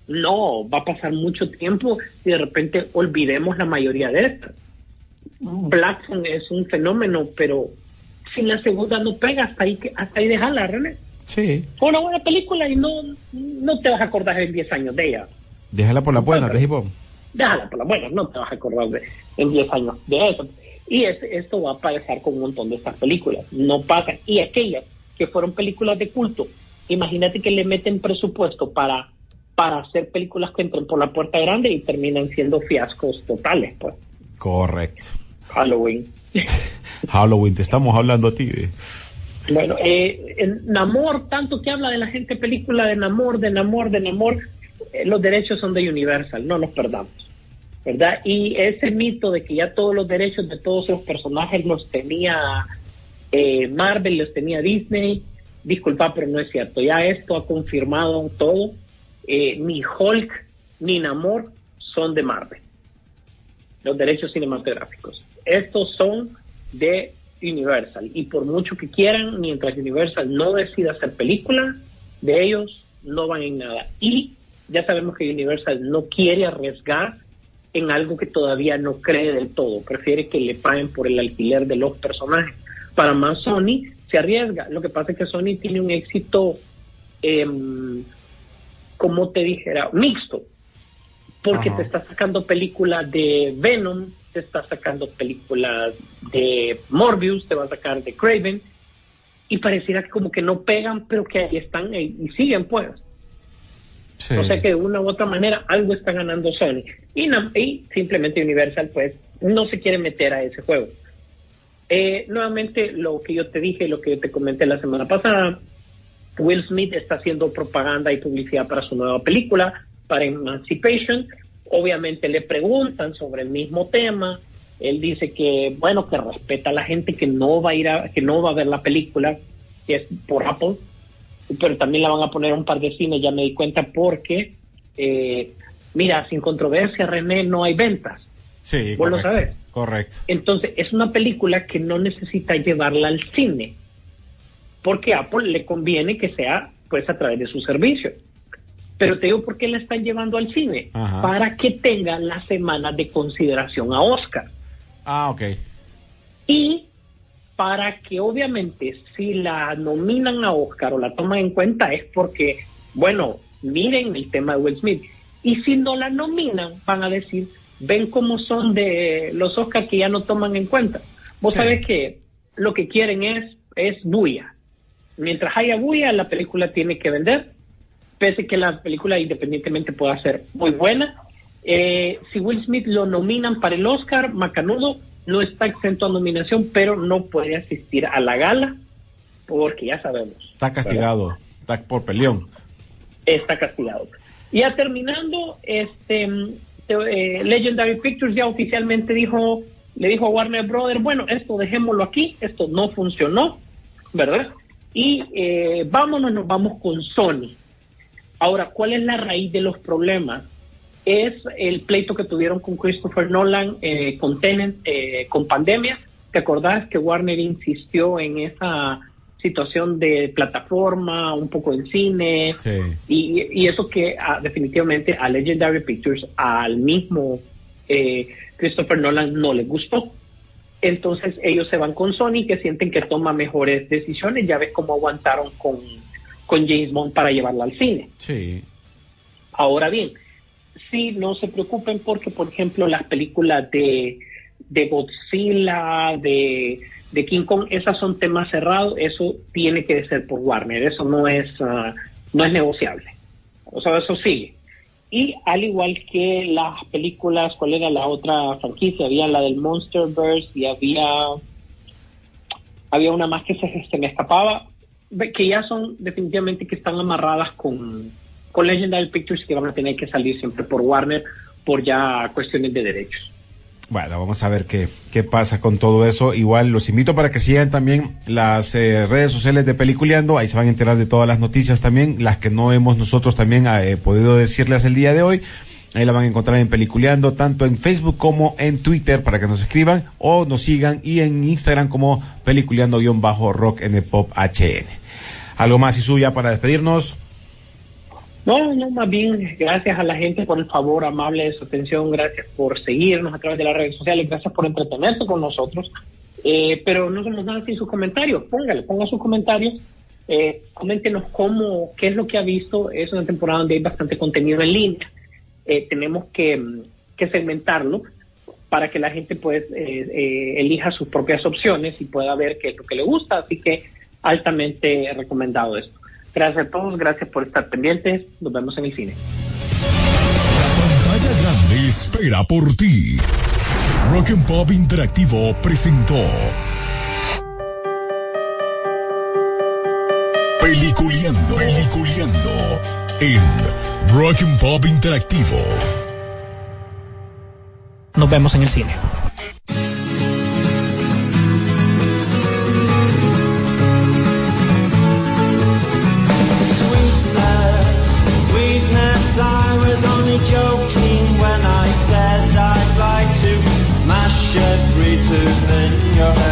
No, va a pasar mucho tiempo y de repente olvidemos la mayoría de estas. Black Phone es un fenómeno, pero si la segunda no pega, hasta ahí, que- hasta ahí déjala, René. Sí. Fue una buena película y no, no te vas a acordar en 10 años de ella. Déjala por la hip hop. Déjala por la buena, no te vas a acordar de, en 10 años de eso. Y es- esto va a pasar con un montón de estas películas. No pasan. Y aquellas que fueron películas de culto, imagínate que le meten presupuesto para, para hacer películas que entren por la puerta grande y terminan siendo fiascos totales, pues. Correcto. Halloween. Halloween, te estamos hablando a ti. de- Bueno, eh, en Namor, tanto que habla de la gente película de Namor, de Namor, de Namor, eh, los derechos son de Universal, no nos perdamos, ¿verdad? Y ese mito de que ya todos los derechos de todos esos personajes los tenía eh, Marvel, los tenía Disney, disculpa, pero no es cierto, ya esto ha confirmado todo, eh, ni Hulk ni Namor son de Marvel, los derechos cinematográficos. Estos son de Universal y por mucho que quieran, mientras Universal no decida hacer películas, de ellos no van en nada. Y ya sabemos que Universal no quiere arriesgar en algo que todavía no cree del todo, prefiere que le paguen por el alquiler de los personajes. Para más Sony se arriesga. Lo que pasa es que Sony tiene un éxito, em, como te dijera, mixto porque Ajá. te está sacando películas de Venom, te está sacando películas de Morbius, te va a sacar de Craven, y pareciera que como que no pegan, pero que ahí están y, y siguen pues. Sí. O sea que de una u otra manera algo está ganando Sony. Y, simplemente Universal pues no se quiere meter a ese juego. Eh, nuevamente lo que yo te dije, lo que yo te comenté la semana pasada, Will Smith está haciendo propaganda y publicidad para su nueva película, para Emancipation. Obviamente le preguntan sobre el mismo tema. Él dice que, bueno, que respeta a la gente que no va a ir a, que no va a ver la película, que es por Apple, pero también la van a poner en un par de cines, ya me di cuenta, porque, eh, mira, sin controversia, René, no hay ventas. Sí, Vos lo correcto. sabés. Correcto. Entonces, es una película que no necesita llevarla al cine, porque a Apple le conviene que sea pues a través de su servicio. Pero te digo por qué la están llevando al cine, Ajá. para que tenga la semana de consideración a Oscar. Ah, ok. Y para que obviamente si la nominan a Oscar o la toman en cuenta es porque, bueno, miren el tema de Will Smith. Y si no la nominan, van a decir, ven cómo son de los Oscars que ya no toman en cuenta. Vos Sí. sabés que lo que quieren es, es bulla. Mientras haya bulla, la película tiene que vender, pese que la película independientemente pueda ser muy buena. Eh, si Will Smith lo nominan para el Oscar, Macanudo no está exento a nominación, pero no puede asistir a la gala, porque ya sabemos. Está castigado. Está por peleón. Está castigado. Ya terminando, este mm, eh, Legendary Pictures ya oficialmente dijo, le dijo a Warner Brothers, bueno, esto dejémoslo aquí, esto no funcionó, ¿verdad? Y eh, vámonos, nos vamos con Sony. Ahora, ¿cuál es la raíz de los problemas? Es el pleito que tuvieron con Christopher Nolan eh, con Tenet, eh, con pandemia. ¿Te acordás que Warner insistió en esa situación de plataforma, un poco en cine? Sí. Y, y eso que ah, definitivamente a Legendary Pictures, al mismo eh, Christopher Nolan, no le gustó. Entonces ellos se van con Sony, que sienten que toma mejores decisiones. Ya ves cómo aguantaron con, con James Bond para llevarla al cine. Sí. Ahora bien, sí, no se preocupen porque, por ejemplo, las películas de, de Godzilla, de, de King Kong, esas son temas cerrados, eso tiene que ser por Warner, eso no es, ah, no es negociable. O sea, eso sigue. Y al igual que las películas, ¿cuál era la otra franquicia? Había la del Monsterverse y había había una más que se, me escapaba, que ya son definitivamente que están amarradas con, con Legendary Pictures que van a tener que salir siempre por Warner por ya cuestiones de derechos. Bueno, vamos a ver qué, qué pasa con todo eso. Igual los invito para que sigan también las eh, redes sociales de Peliculeando. Ahí se van a enterar de todas las noticias también, las que no hemos nosotros también eh, podido decirles el día de hoy. Ahí la van a encontrar en Peliculeando, tanto en Facebook como en Twitter para que nos escriban o nos sigan y en Instagram como Peliculeando-Rock el Pop HN. Algo más y suya para despedirnos. No, no, más bien gracias a la gente por el favor amable de su atención, gracias por seguirnos a través de las redes sociales, gracias por entretenerse con nosotros. Eh, pero no somos nada sin sus comentarios, póngale, ponga sus comentarios Eh, coméntenos cómo, qué es lo que ha visto. Es una temporada donde hay bastante contenido en línea. Eh, tenemos que, mm, que segmentarlo para que la gente pues eh, eh, elija sus propias opciones y pueda ver qué es lo que le gusta. Así que altamente recomendado esto. Gracias a todos, gracias por estar pendientes. Nos vemos en el cine. Pantalla Grande espera por ti. Rock and Pop Interactivo presentó Peliculeando, Peliculeando en Rock and Pop Interactivo. Nos vemos en el cine. your hand.